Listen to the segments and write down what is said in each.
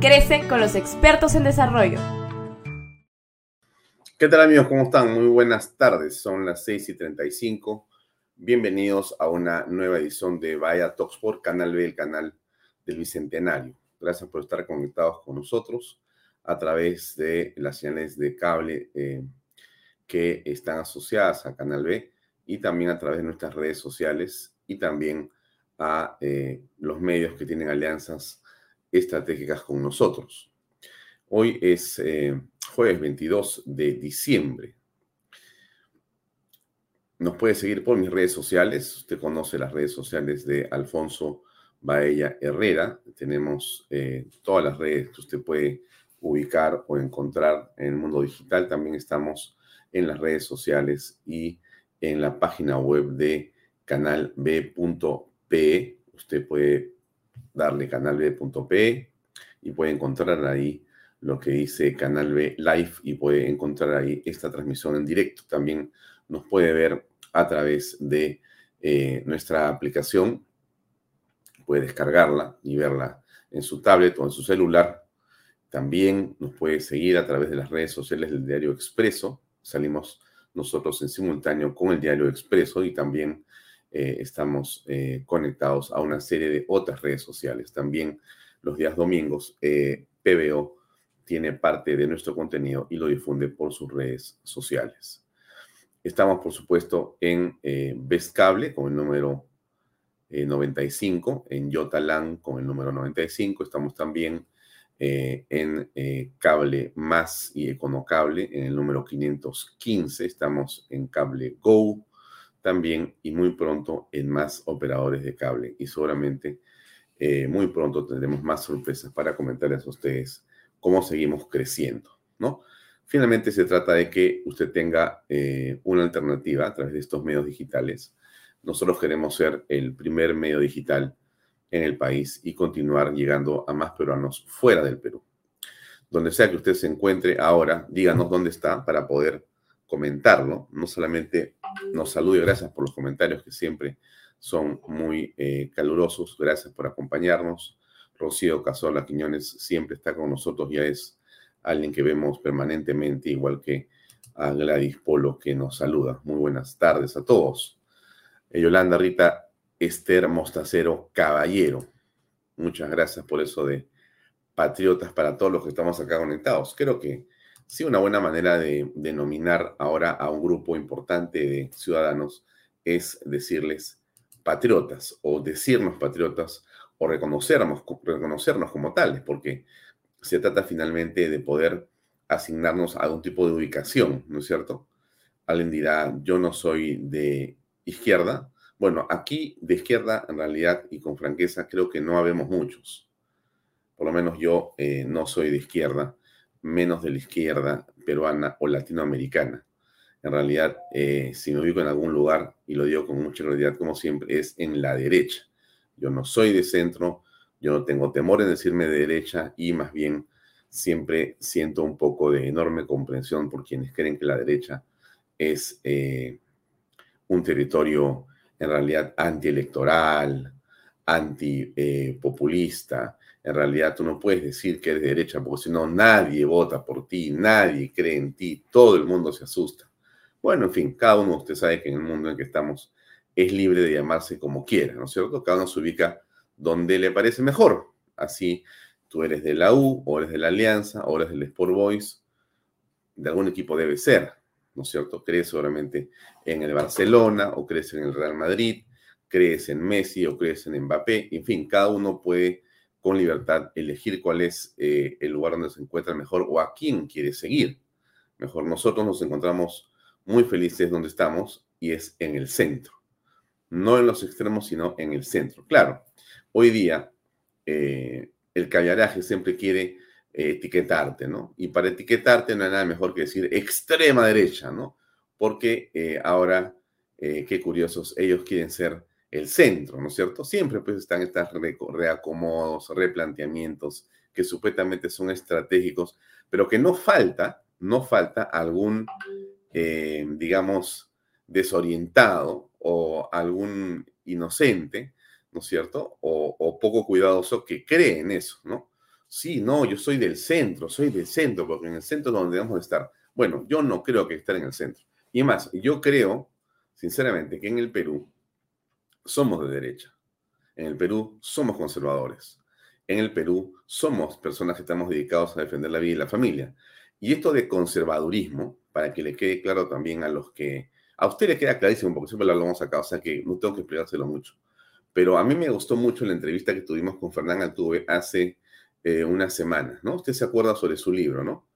Crece con los expertos en desarrollo. ¿Qué tal amigos? ¿Cómo están? Muy buenas tardes. Son las 6 y 35. Bienvenidos a una nueva edición de Vaya Talks por Canal B, el canal del Bicentenario. Gracias por estar conectados con nosotros a través de las señales de cable eh, que están asociadas a Canal B y también a través de nuestras redes sociales y también a eh, los medios que tienen alianzas estratégicas con nosotros. Hoy es eh, jueves 22 de diciembre. Nos puede seguir por mis redes sociales. Usted conoce las redes sociales de Alfonso Baella Herrera. Tenemos eh, todas las redes que usted puede ubicar o encontrar en el mundo digital. También estamos en las redes sociales y en la página web de canalb.pe. Usted puede darle canalb.p y puede encontrar ahí lo que dice Canal B Live y puede encontrar ahí esta transmisión en directo. También nos puede ver a través de eh, nuestra aplicación. Puede descargarla y verla en su tablet o en su celular. También nos puede seguir a través de las redes sociales del Diario Expreso. Salimos nosotros en simultáneo con el Diario Expreso y también eh, estamos eh, conectados a una serie de otras redes sociales. También los días domingos, eh, PBO tiene parte de nuestro contenido y lo difunde por sus redes sociales. Estamos, por supuesto, en eh, Cable con el número 95, en Yotalan con el número 95. Estamos también en Cable Más y Econocable en el número 515. Estamos en Cable Go también y muy pronto en más operadores de cable y seguramente eh, muy pronto tendremos más sorpresas para comentarles a ustedes cómo seguimos creciendo, ¿no? Finalmente se trata de que usted tenga eh, una alternativa a través de estos medios digitales. Nosotros queremos ser el primer medio digital en el país y continuar llegando a más peruanos fuera del Perú. Donde sea que usted se encuentre ahora, díganos dónde está para poder comentarlo, no solamente nos salude, gracias por los comentarios que siempre son muy eh, calurosos, gracias por acompañarnos. Rocío Casola Quiñones siempre está con nosotros, ya es alguien que vemos permanentemente, igual que a Gladys Polo que nos saluda. Muy buenas tardes a todos. Yolanda Rita Esther Mostacero Caballero. Muchas gracias por eso de patriotas para todos los que estamos acá conectados. Creo que Sí, una buena manera de denominar ahora a un grupo importante de ciudadanos es decirles patriotas o decirnos patriotas o reconocernos, reconocernos como tales, porque se trata finalmente de poder asignarnos a algún tipo de ubicación, ¿no es cierto? Alguien dirá, yo no soy de izquierda. Bueno, aquí de izquierda, en realidad, y con franqueza, creo que no habemos muchos. Por lo menos yo eh, no soy de izquierda, menos de la izquierda peruana o latinoamericana. En realidad, eh, si me ubico en algún lugar, y lo digo con mucha claridad como siempre, es en la derecha. Yo no soy de centro, yo no tengo temor en decirme de derecha y más bien siempre siento un poco de enorme comprensión por quienes creen que la derecha es eh, un territorio en realidad antielectoral, antipopulista. En realidad tú no puedes decir que eres de derecha porque si no nadie vota por ti, nadie cree en ti, todo el mundo se asusta. Bueno, en fin, cada uno, usted sabe que en el mundo en que estamos es libre de llamarse como quiera, ¿no es cierto? Cada uno se ubica donde le parece mejor. Así tú eres de la U, o eres de la Alianza, o eres del Sport Boys, de algún equipo debe ser, ¿no es cierto? Crees seguramente en el Barcelona, o crees en el Real Madrid, crees en Messi, o crees en Mbappé, en fin, cada uno puede con libertad elegir cuál es eh, el lugar donde se encuentra mejor o a quién quiere seguir. Mejor nosotros nos encontramos muy felices donde estamos y es en el centro. No en los extremos, sino en el centro. Claro, hoy día eh, el callaraje siempre quiere eh, etiquetarte, ¿no? Y para etiquetarte no hay nada mejor que decir extrema derecha, ¿no? Porque ahora, qué curiosos, ellos quieren ser el centro, ¿no es cierto? Siempre pues están estos reacomodos, replanteamientos que supuestamente son estratégicos, pero que no falta, no falta algún eh, digamos, desorientado o algún inocente, ¿no es cierto? O, poco cuidadoso que cree en eso, ¿no? Sí, no, yo soy del centro, soy del centro, porque en el centro es donde debemos estar. Bueno, yo no creo que estar en el centro. Y más, yo creo, sinceramente, que en el Perú somos de derecha. En el Perú somos conservadores. En el Perú somos personas que estamos dedicados a defender la vida y la familia. Y esto de conservadurismo, para que le quede claro también a los que... A usted le queda clarísimo, porque siempre lo hablamos acá, o sea que no tengo que explicárselo mucho. Pero a mí me gustó mucho la entrevista que tuvimos con Fernán Altuve hace eh, unas semanas, ¿no? Usted se acuerda sobre su libro, ¿no?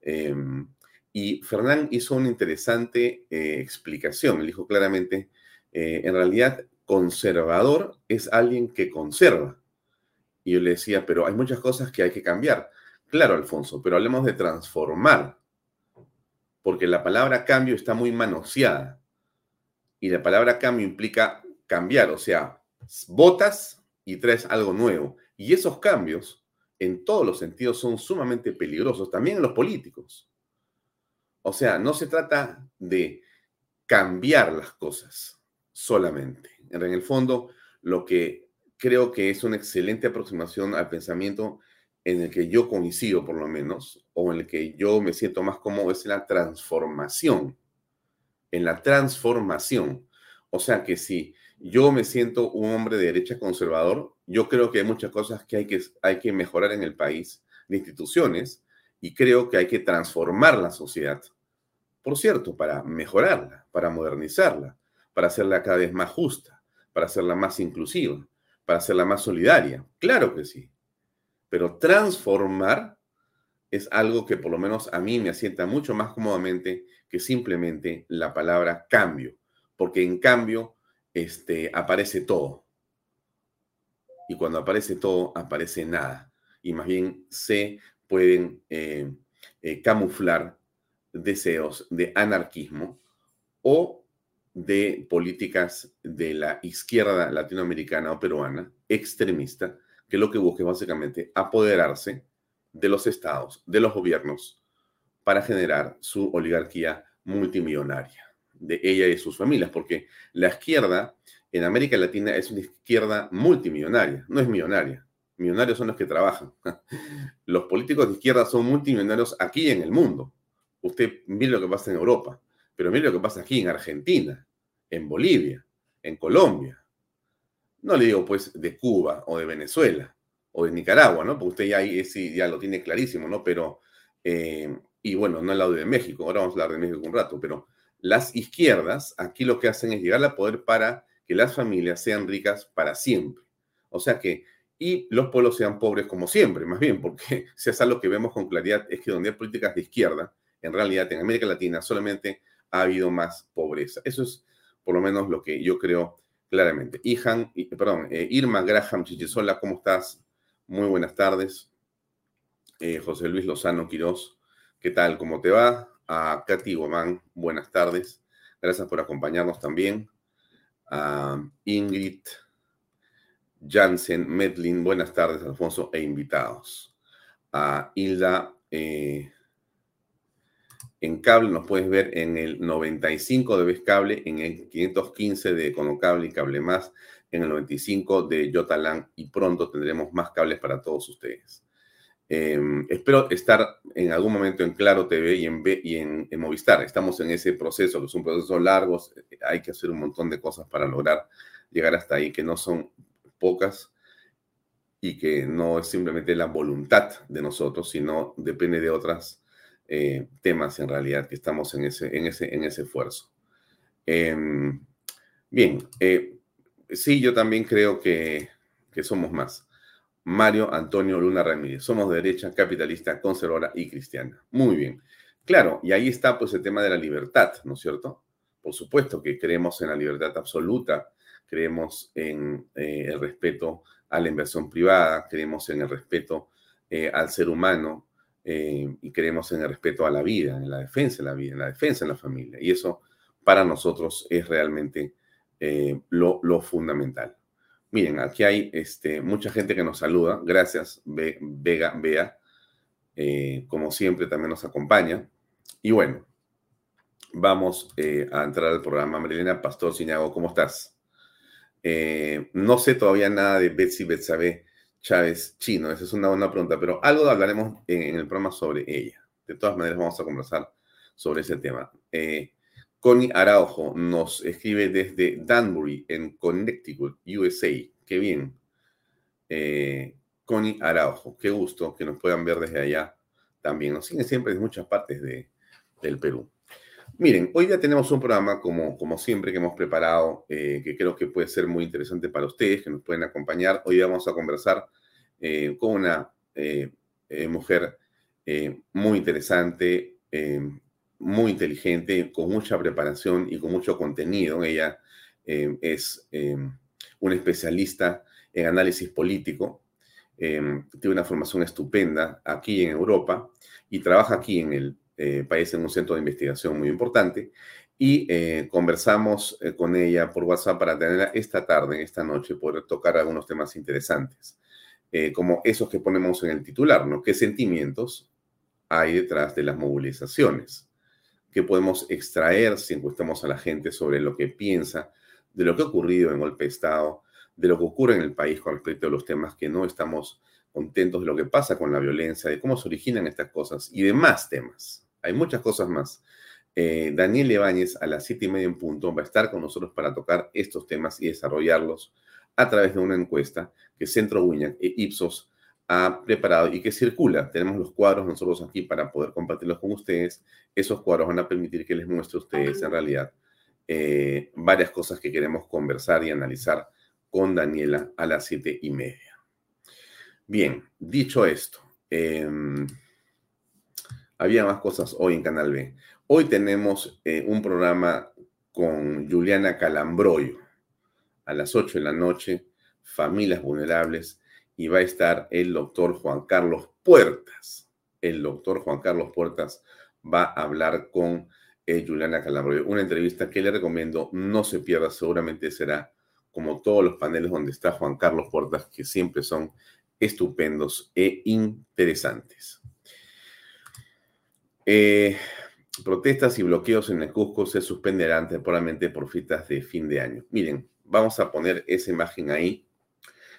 Em, y Fernán hizo una interesante eh, explicación. Él dijo claramente, eh, en realidad, conservador es alguien que conserva. Y yo le decía, pero hay muchas cosas que hay que cambiar. Claro, Alfonso, pero hablemos de transformar, porque la palabra cambio está muy manoseada y la palabra cambio implica cambiar, o sea, votas y traes algo nuevo. Y esos cambios, en todos los sentidos, son sumamente peligrosos, también en los políticos. O sea, no se trata de cambiar las cosas solamente. En el fondo, lo que creo que es una excelente aproximación al pensamiento en el que yo coincido por lo menos, o en el que yo me siento más cómodo, es la transformación. En la transformación. O sea que si yo me siento un hombre de derecha conservador, yo creo que hay muchas cosas que hay que, hay que mejorar en el país, de instituciones, y creo que hay que transformar la sociedad. Por cierto, para mejorarla, para modernizarla, para hacerla cada vez más justa, para hacerla más inclusiva, para hacerla más solidaria. Claro que sí pero transformar es algo que por lo menos a mí me asienta mucho más cómodamente que simplemente la palabra cambio, porque en cambio este, aparece todo. Y cuando aparece todo, aparece nada. Y más bien se pueden eh, eh, camuflar deseos de anarquismo o de políticas de la izquierda latinoamericana o peruana extremista que lo que busca es básicamente apoderarse de los estados, de los gobiernos, para generar su oligarquía multimillonaria, de ella y sus familias, porque la izquierda en América Latina es una izquierda multimillonaria, no es millonaria. Millonarios son los que trabajan. Los políticos de izquierda son multimillonarios aquí en el mundo. Usted mire lo que pasa en Europa, pero mire lo que pasa aquí en Argentina, en Bolivia, en Colombia, no le digo pues de Cuba o de Venezuela o de Nicaragua, ¿no? Porque usted ya ahí ya lo tiene clarísimo, ¿no? Pero, eh, y bueno, no el lado de México, ahora vamos a hablar de México un rato, pero las izquierdas aquí lo que hacen es llegar al poder para que las familias sean ricas para siempre. O sea que y los pueblos sean pobres como siempre, más bien, porque si es algo que vemos con claridad es que donde hay políticas de izquierda, en realidad en América Latina solamente ha habido más pobreza. Eso es por lo menos lo que yo creo claramente. Ihan, perdón, eh, Irma Graham Chichisola, ¿cómo estás? Muy buenas tardes. Eh, José Luis Lozano Quirós, ¿qué tal? ¿Cómo te va? A Katy Guamán, buenas tardes. Gracias por acompañarnos también. A Ingrid Jansen Medlin, buenas tardes, Alfonso, e invitados. A Hilda eh, en cable, nos puedes ver en el 95 de Vez Cable, en el 515 de Conocable y Cable Más, en el 95 de Yotalan y pronto tendremos más cables para todos ustedes. Em, espero estar en algún momento en Claro TV y en, y en, Movistar. Estamos en ese proceso, que es un proceso largo, hay que hacer un montón de cosas para lograr llegar hasta ahí, que no son pocas y que no es simplemente la voluntad de nosotros, sino depende de otros eh, temas en realidad que estamos en ese, en ese, en ese esfuerzo. Em, bien, eh, sí, yo también creo que, que somos más. Mario Antonio Luna Ramírez. Somos de derecha, capitalista, conservadora y cristiana. Muy bien. Claro, y ahí está pues el tema de la libertad, ¿no es cierto? Por supuesto que creemos en la libertad absoluta, creemos en eh, el respeto a la inversión privada, creemos en el respeto al ser humano eh, y creemos en el respeto a la vida, en la defensa de la vida, en la defensa de la familia. Y eso para nosotros es realmente lo, lo, fundamental. Miren, aquí hay este, mucha gente que nos saluda. Gracias, Vega, Bea. como siempre, también nos acompaña. Y bueno, vamos a entrar al programa. Marilena Pastor Ciñago, ¿cómo estás? Eh, no sé todavía nada de Betsy Betsabe Chávez Chino, esa es una buena pregunta, pero algo hablaremos en, el programa sobre ella. De todas maneras, vamos a conversar sobre ese tema. Eh, Connie Araujo nos escribe desde Danbury, en Connecticut, USA. Qué bien. Eh, Connie Araujo, qué gusto que nos puedan ver desde allá también. Nos siguen siempre de muchas partes de, del Perú. Miren, hoy ya tenemos un programa como, como siempre que hemos preparado, eh, que creo que puede ser muy interesante para ustedes, que nos pueden acompañar. Hoy vamos a conversar eh, con una eh, mujer muy interesante, muy inteligente, con mucha preparación y con mucho contenido. Ella es una especialista en análisis político, tiene una formación estupenda aquí en Europa y trabaja aquí en el eh, país en un centro de investigación muy importante. Y eh, conversamos eh, con ella por WhatsApp para tenerla esta tarde, esta noche, poder tocar algunos temas interesantes, como esos que ponemos en el titular, ¿no? ¿Qué sentimientos hay detrás de las movilizaciones? ¿Qué podemos extraer si encuestamos a la gente sobre lo que piensa de lo que ha ocurrido en golpe de Estado, de lo que ocurre en el país con respecto a los temas que no estamos contentos de lo que pasa con la violencia, de cómo se originan estas cosas y demás temas? Hay muchas cosas más. Eh, Daniel a las siete y media en punto va a estar con nosotros para tocar estos temas y desarrollarlos a través de una encuesta que Centro Wiñac e Ipsos ha preparado y que circula. Tenemos los cuadros nosotros aquí para poder compartirlos con ustedes. Esos cuadros van a permitir que les muestre a ustedes en realidad eh, varias cosas que queremos conversar y analizar con Daniela a las siete y media. Bien, dicho esto, em, había más cosas hoy en Canal B. Hoy tenemos eh, un programa con Juliana Calambroyo a las 8 de la noche, Familias Vulnerables, y va a estar el doctor Juan Carlos Puertas. El doctor Juan Carlos Puertas va a hablar con eh, Juliana Calambroyo. Una entrevista que le recomiendo, no se pierda, seguramente será como todos los paneles donde está Juan Carlos Puertas, que siempre son estupendos e interesantes. Eh, protestas y bloqueos en el Cusco se suspenderán temporalmente por fiestas de fin de año. Miren, vamos a poner esa imagen ahí.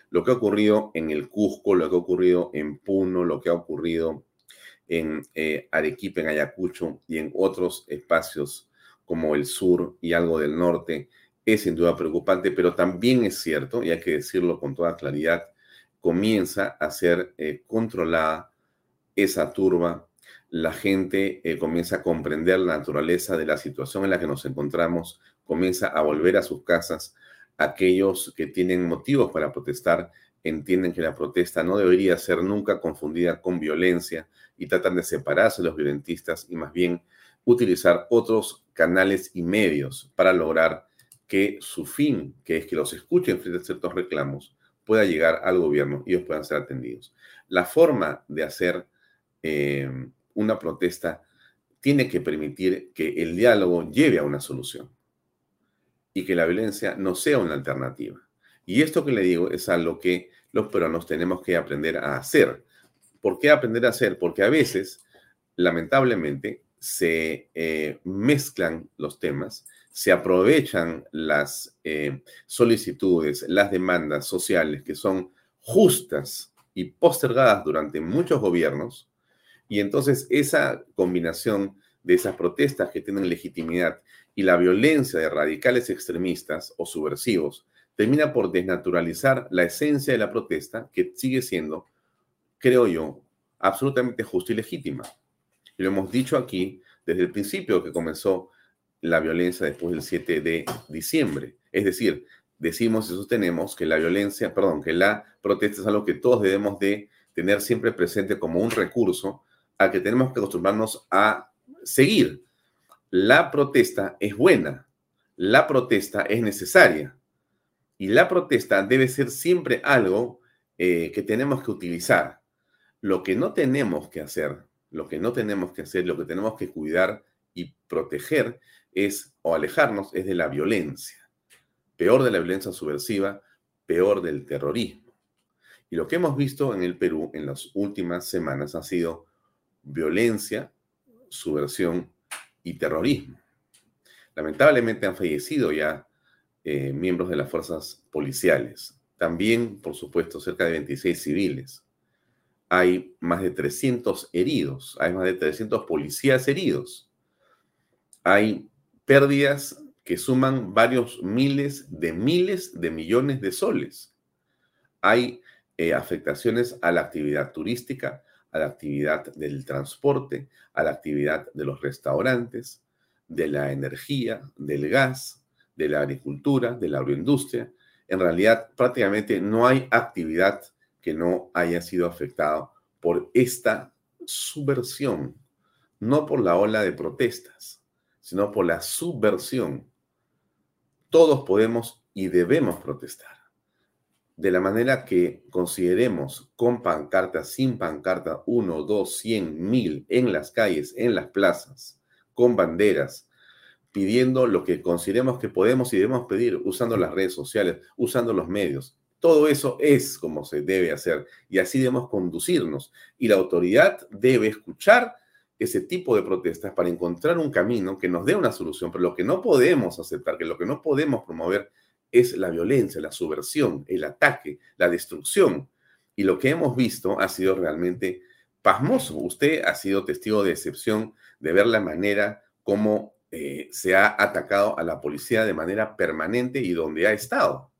Lo que ha ocurrido en el Cusco, lo que ha ocurrido en Puno, lo que ha ocurrido en eh, Arequipa, en Ayacucho y en otros espacios como el sur y algo del norte, es sin duda preocupante, pero también es cierto, y hay que decirlo con toda claridad, comienza a ser eh, controlada esa turba la gente eh, comienza a comprender la naturaleza de la situación en la que nos encontramos, comienza a volver a sus casas. Aquellos que tienen motivos para protestar entienden que la protesta no debería ser nunca confundida con violencia y tratan de separarse de los violentistas y más bien utilizar otros canales y medios para lograr que su fin, que es que los escuchen frente a ciertos reclamos, pueda llegar al gobierno y ellos puedan ser atendidos. La forma de hacer eh, una protesta tiene que permitir que el diálogo lleve a una solución y que la violencia no sea una alternativa. Y esto que le digo es algo que los peruanos tenemos que aprender a hacer. ¿Por qué aprender a hacer? Porque a veces, lamentablemente, se eh, mezclan los temas, se aprovechan las eh, solicitudes, las demandas sociales que son justas y postergadas durante muchos gobiernos, y entonces esa combinación de esas protestas que tienen legitimidad y la violencia de radicales extremistas o subversivos termina por desnaturalizar la esencia de la protesta que sigue siendo, creo yo, absolutamente justa y legítima. Lo hemos dicho aquí desde el principio que comenzó la violencia después del 7 de diciembre. Es decir, decimos y sostenemos que la violencia, perdón, que la protesta es algo que todos debemos de tener siempre presente como un recurso al que tenemos que acostumbrarnos a seguir. La protesta es buena, la protesta es necesaria y la protesta debe ser siempre algo eh, que tenemos que utilizar. Lo que no tenemos que hacer, lo que no tenemos que hacer, lo que tenemos que cuidar y proteger es, o alejarnos, es de la violencia. Peor de la violencia subversiva, peor del terrorismo. Y lo que hemos visto en el Perú en las últimas semanas ha sido violencia, subversión y terrorismo. Lamentablemente han fallecido ya eh, miembros de las fuerzas policiales. También, por supuesto, cerca de 26 civiles. Hay más de 300 heridos, hay más de 300 policías heridos. Hay pérdidas que suman varios miles de miles de millones de soles. Hay eh, afectaciones a la actividad turística, a la actividad del transporte, a la actividad de los restaurantes, de la energía, del gas, de la agricultura, de la agroindustria. En realidad, prácticamente no hay actividad que no haya sido afectada por esta subversión, no por la ola de protestas, sino por la subversión. Todos podemos y debemos protestar. De la manera que consideremos con pancarta, sin pancarta, uno, dos, cien, mil, en las calles, en las plazas, con banderas, pidiendo lo que consideremos que podemos y debemos pedir usando las redes sociales, usando los medios. Todo eso es como se debe hacer y así debemos conducirnos. Y la autoridad debe escuchar ese tipo de protestas para encontrar un camino que nos dé una solución. Pero lo que no podemos aceptar, que lo que no podemos promover es la violencia, la subversión, el ataque, la destrucción. Y lo que hemos visto ha sido realmente pasmoso. Usted ha sido testigo de excepción de ver la manera como eh, se ha atacado a la policía de manera permanente y donde ha estado.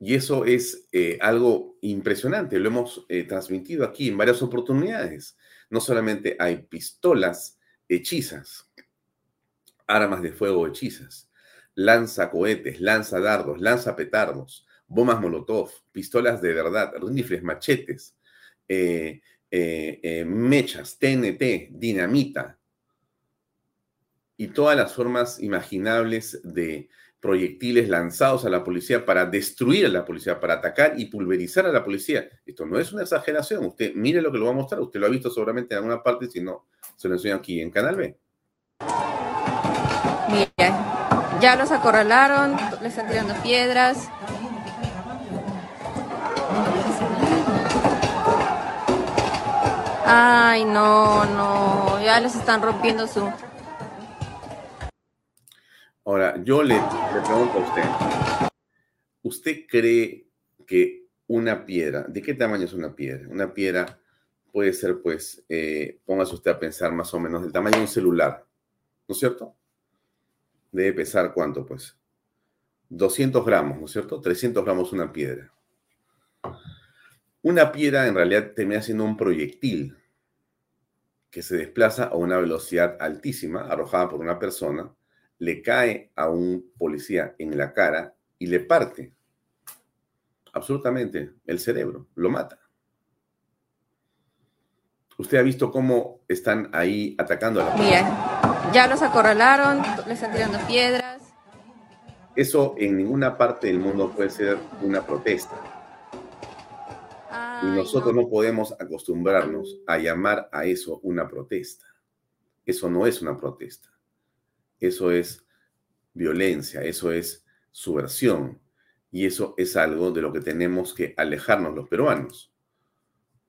Y eso es eh, algo impresionante, lo hemos eh, transmitido aquí en varias oportunidades. No solamente hay pistolas hechizas, armas de fuego hechizas, lanza cohetes, lanza dardos, lanza petardos, bombas molotov, pistolas de verdad, rifles, machetes, mechas, TNT, dinamita, y todas las formas imaginables de proyectiles lanzados a la policía para destruir a la policía, para atacar y pulverizar a la policía. Esto no es una exageración. Usted mire lo que lo va a mostrar. Usted lo ha visto seguramente en alguna parte, si no, se lo enseño aquí en Canal B. Mira, ya los acorralaron, le están tirando piedras. Ay, no, no, ya les están rompiendo su, Ahora, yo le, pregunto a usted, ¿usted cree que una piedra, ¿de qué tamaño es una piedra? Una piedra puede ser, pues, eh, póngase usted a pensar más o menos del tamaño de un celular, ¿no es cierto? Debe pesar cuánto, pues. 200 gramos, ¿no es cierto? 300 gramos una piedra. Una piedra en realidad termina siendo un proyectil que se desplaza a una velocidad altísima, arrojada por una persona, le cae a un policía en la cara y le parte. absolutamente el cerebro, lo mata. ¿Usted ha visto cómo están ahí atacando a la Mira, ya los acorralaron, le están tirando piedras. Eso en ninguna parte del mundo puede ser una protesta. y nosotros no. podemos acostumbrarnos a llamar a eso una protesta. Eso no es una protesta. Eso es violencia, eso es subversión. Y eso es algo de lo que tenemos que alejarnos los peruanos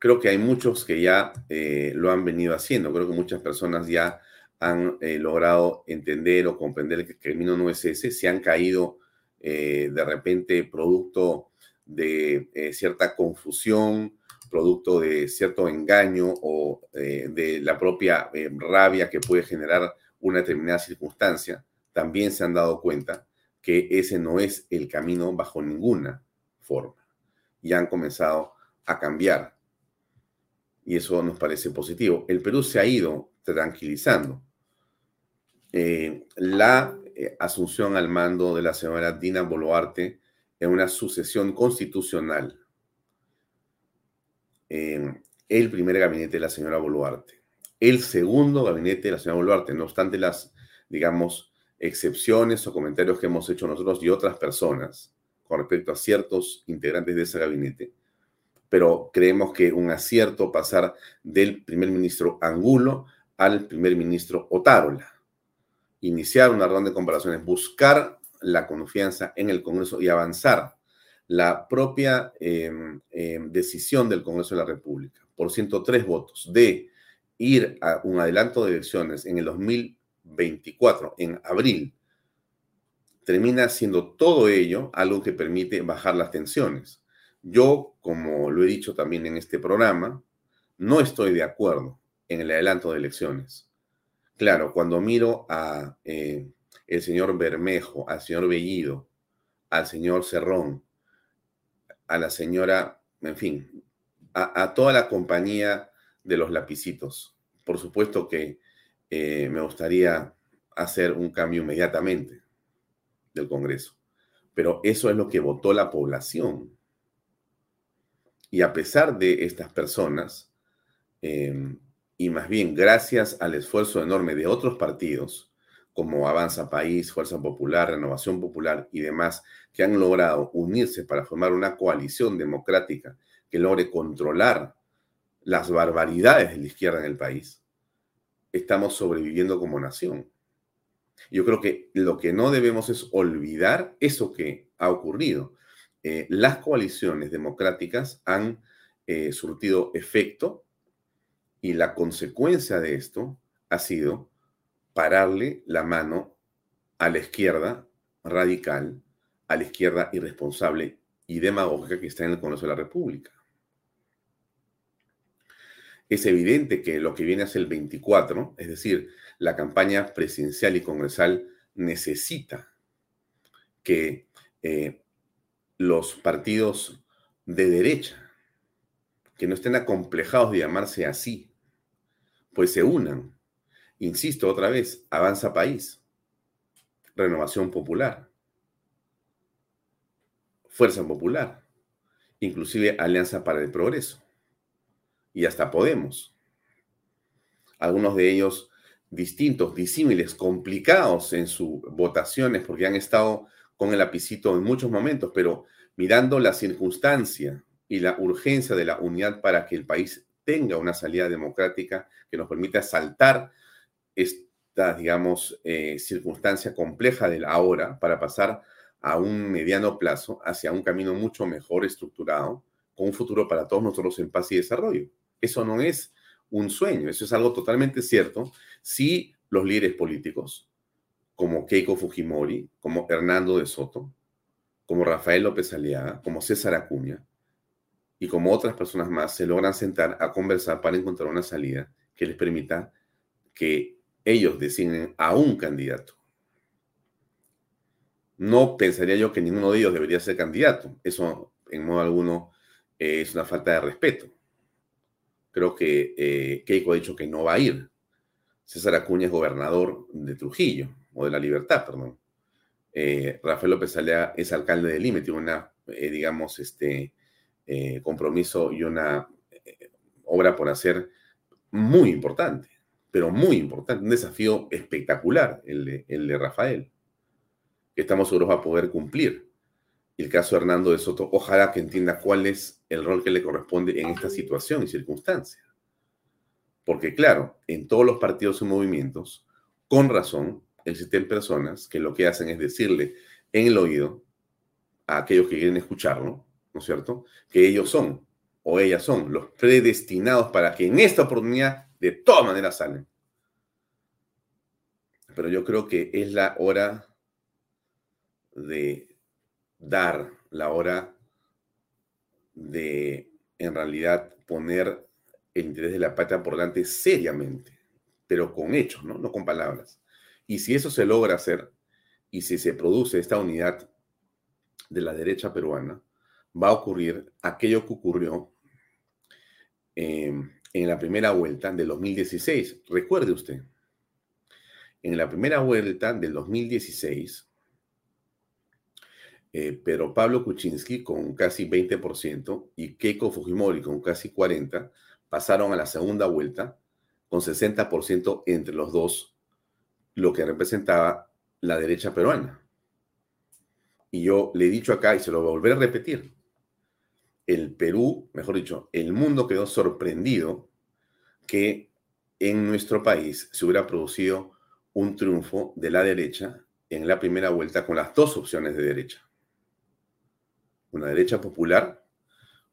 creo que hay muchos que ya eh, lo han venido haciendo. Creo que muchas personas ya han eh, logrado entender o comprender que el camino no es ese. Se han caído eh, de repente producto de cierta confusión, producto de cierto engaño o de la propia rabia que puede generar una determinada circunstancia. También se han dado cuenta que ese no es el camino bajo ninguna forma. Y han comenzado a cambiar y eso nos parece positivo. El Perú se ha ido tranquilizando. Eh, la eh, asunción al mando de la señora Dina Boluarte en una sucesión constitucional. el primer gabinete de la señora Boluarte. El segundo gabinete de la señora Boluarte, no obstante las, digamos, excepciones o comentarios que hemos hecho nosotros y otras personas con respecto a ciertos integrantes de ese gabinete, pero creemos que un acierto pasar del primer ministro Angulo al primer ministro Otárola. Iniciar una ronda de comparaciones, buscar la confianza en el Congreso y avanzar la propia em, em, decisión del Congreso de la República por 103 votos de ir a un adelanto de elecciones en el 2024, en abril, termina siendo todo ello algo que permite bajar las tensiones. Yo, como lo he dicho también en este programa, no estoy de acuerdo en el adelanto de elecciones. Claro, cuando miro a eh, el señor Bermejo, al señor Bellido, al señor Cerrón, a la señora, en fin, a, toda la compañía de los lapicitos. Por supuesto que eh, me gustaría hacer un cambio inmediatamente del Congreso, pero eso es lo que votó la población. Y a pesar de estas personas, em, y más bien gracias al esfuerzo enorme de otros partidos, como Avanza País, Fuerza Popular, Renovación Popular y demás, que han logrado unirse para formar una coalición democrática que logre controlar las barbaridades de la izquierda en el país, estamos sobreviviendo como nación. Yo creo que lo que no debemos es olvidar eso que ha ocurrido. Eh, las coaliciones democráticas han eh, surtido efecto y la consecuencia de esto ha sido pararle la mano a la izquierda radical, a la izquierda irresponsable y demagógica que está en el Congreso de la República. Es evidente que lo que viene hacia el 24, es decir, la campaña presidencial y congresal necesita que eh, los partidos de derecha, que no estén acomplejados de llamarse así, pues se unan. Insisto otra vez, Avanza País, Renovación Popular, Fuerza Popular, inclusive Alianza para el Progreso y hasta Podemos. Algunos de ellos distintos, disímiles, complicados en sus votaciones porque han estado con el lapicito en muchos momentos, pero mirando la circunstancia y la urgencia de la unidad para que el país tenga una salida democrática que nos permita saltar esta, digamos, eh, circunstancia compleja del ahora para pasar a un mediano plazo hacia un camino mucho mejor estructurado, con un futuro para todos nosotros en paz y desarrollo. Eso no es un sueño, eso es algo totalmente cierto si los líderes políticos como Keiko Fujimori, como Hernando de Soto, como Rafael López Aliaga, como César Acuña y como otras personas más se logran sentar a conversar para encontrar una salida que les permita que ellos designen a un candidato. No pensaría yo que ninguno de ellos debería ser candidato. Eso, en modo alguno, es una falta de respeto. Creo que eh, Keiko ha dicho que no va a ir. César Acuña es gobernador de Trujillo o de la libertad, perdón. eh, Rafael López Alea es alcalde de Lima, tiene una, eh, digamos, este compromiso y una obra por hacer muy importante, pero muy importante, un desafío espectacular el de, el de Rafael, que estamos seguros va a poder cumplir. Y el caso de Hernando de Soto, ojalá que entienda cuál es el rol que le corresponde en esta situación y circunstancia. Porque claro, en todos los partidos y movimientos, con razón, existen personas que lo que hacen es decirle en el oído a aquellos que quieren escucharlo, ¿no es cierto? Que ellos son o ellas son los predestinados para que en esta oportunidad de todas maneras salen. Pero yo creo que es la hora de dar, la hora de en realidad poner el interés de la patria por delante seriamente, pero con hechos, ¿no? no con palabras. Y si eso se logra hacer, y si se produce esta unidad de la derecha peruana, va a ocurrir aquello que ocurrió em, en la primera vuelta del 2016. Recuerde usted, en la primera vuelta del 2016, eh, pero Pablo Kuczynski con casi 20% y Keiko Fujimori con casi 40% pasaron a la segunda vuelta con 60% entre los dos, lo que representaba la derecha peruana. Y yo le he dicho acá y se lo voy a volver a repetir. El Perú, mejor dicho, el mundo quedó sorprendido que en nuestro país se hubiera producido un triunfo de la derecha en la primera vuelta con las dos opciones de derecha. Una derecha popular,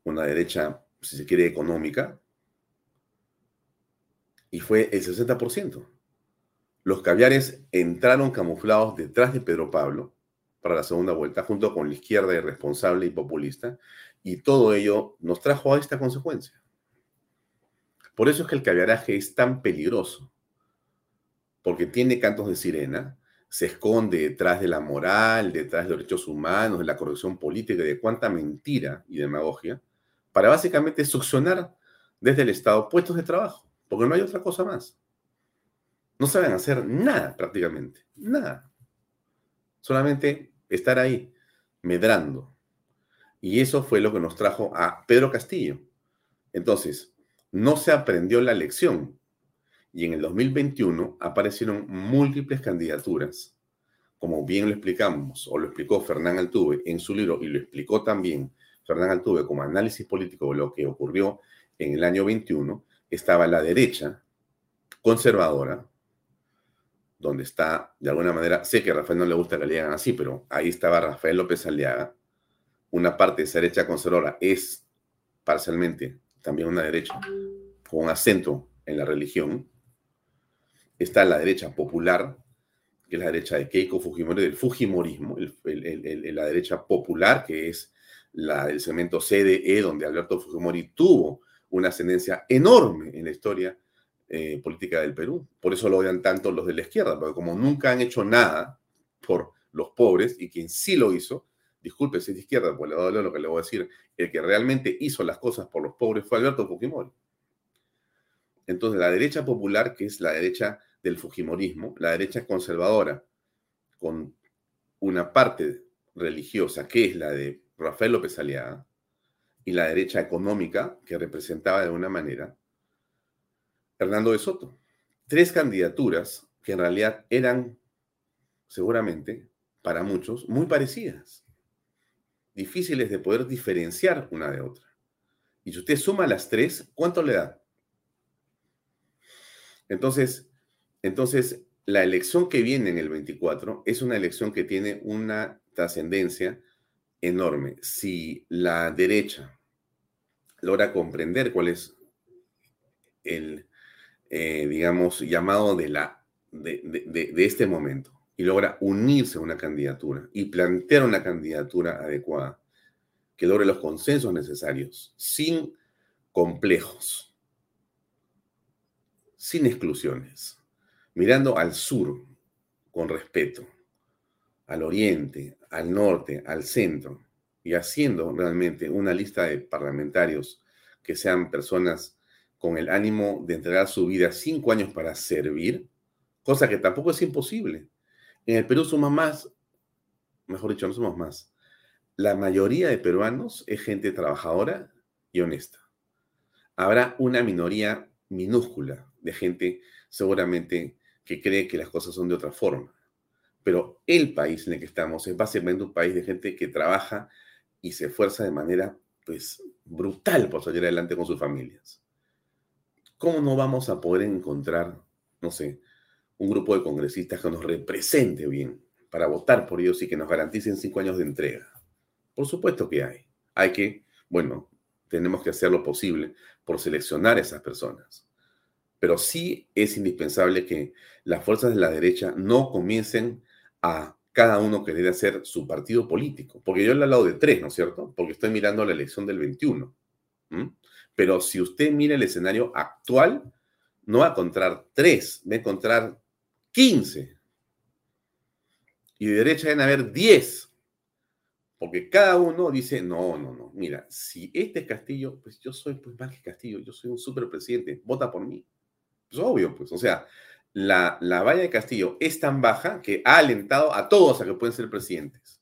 una derecha, si se quiere, económica, y fue el 60%. Los caviares entraron camuflados detrás de Pedro Pablo para la segunda vuelta, junto con la izquierda irresponsable y populista, y todo ello nos trajo a esta consecuencia. Por eso es que el caviaraje es tan peligroso, porque tiene cantos de sirena, se esconde detrás de la moral, detrás de los derechos humanos, de la corrupción política, de cuánta mentira y demagogia, para básicamente succionar desde el Estado puestos de trabajo porque no hay otra cosa más. No saben hacer nada prácticamente, nada. Solamente estar ahí, medrando. Y eso fue lo que nos trajo a Pedro Castillo. Entonces, no se aprendió la lección. Y en el 2021 aparecieron múltiples candidaturas, como bien lo explicamos, o lo explicó Fernán Altuve en su libro, y lo explicó también Fernán Altuve como análisis político de lo que ocurrió en el año 21, estaba la derecha conservadora, donde está, de alguna manera, sé que a Rafael no le gusta que le digan así, pero ahí estaba Rafael López Aliaga. Una parte de esa derecha conservadora es parcialmente también una derecha con acento en la religión. Está la derecha popular, que es la derecha de Keiko Fujimori, del Fujimorismo, la derecha popular, que es la del cemento CDE, donde Alberto Fujimori tuvo una ascendencia enorme en la historia eh, política del Perú. Por eso lo odian tanto los de la izquierda, porque como nunca han hecho nada por los pobres, y quien sí lo hizo, disculpe si es de izquierda, pues le voy a lo que le voy a decir, el que realmente hizo las cosas por los pobres fue Alberto Fujimori. Entonces, la derecha popular, que es la derecha del Fujimorismo, la derecha conservadora, con una parte religiosa, que es la de Rafael López Aliaga, y la derecha económica, que representaba de alguna manera Hernando de Soto. Tres candidaturas que en realidad eran, seguramente, para muchos, muy parecidas, difíciles de poder diferenciar una de otra. Y si usted suma las tres, ¿cuánto le da? Entonces, entonces, la elección que viene en el 24 es una elección que tiene una trascendencia enorme. Si la derecha logra comprender cuál es el, eh, digamos, llamado de, la, de, de, este momento y logra unirse a una candidatura y plantear una candidatura adecuada que logre los consensos necesarios, sin complejos, sin exclusiones, mirando al sur con respeto, al oriente, al norte, al centro, y haciendo realmente una lista de parlamentarios que sean personas con el ánimo de entregar su vida cinco años para servir, cosa que tampoco es imposible. En el Perú suma más mejor dicho, no somos más. La mayoría de peruanos es gente trabajadora y honesta. Habrá una minoría minúscula de gente seguramente que cree que las cosas son de otra forma. Pero el país en el que estamos es básicamente un país de gente que trabaja y se esfuerza de manera pues brutal por salir adelante con sus familias. ¿Cómo no vamos a poder encontrar, no sé, un grupo de congresistas que nos represente bien para votar por ellos y que nos garanticen cinco años de entrega? Por supuesto que hay. Hay que, bueno, tenemos que hacer lo posible por seleccionar a esas personas. Pero sí es indispensable que las fuerzas de la derecha no comiencen a cada uno querer hacer su partido político. Porque yo le he hablado de tres, ¿no es cierto? Porque estoy mirando la elección del 21. Pero si usted mira el escenario actual, no va a encontrar tres, va a encontrar 15. Y de derecha deben haber 10. Porque cada uno dice, no, no, no, mira, si este es Castillo, pues yo soy pues más que Castillo, yo soy un superpresidente, vota por mí. Pues obvio, pues, o sea, la, la valla de Castillo es tan baja que ha alentado a todos a que pueden ser presidentes.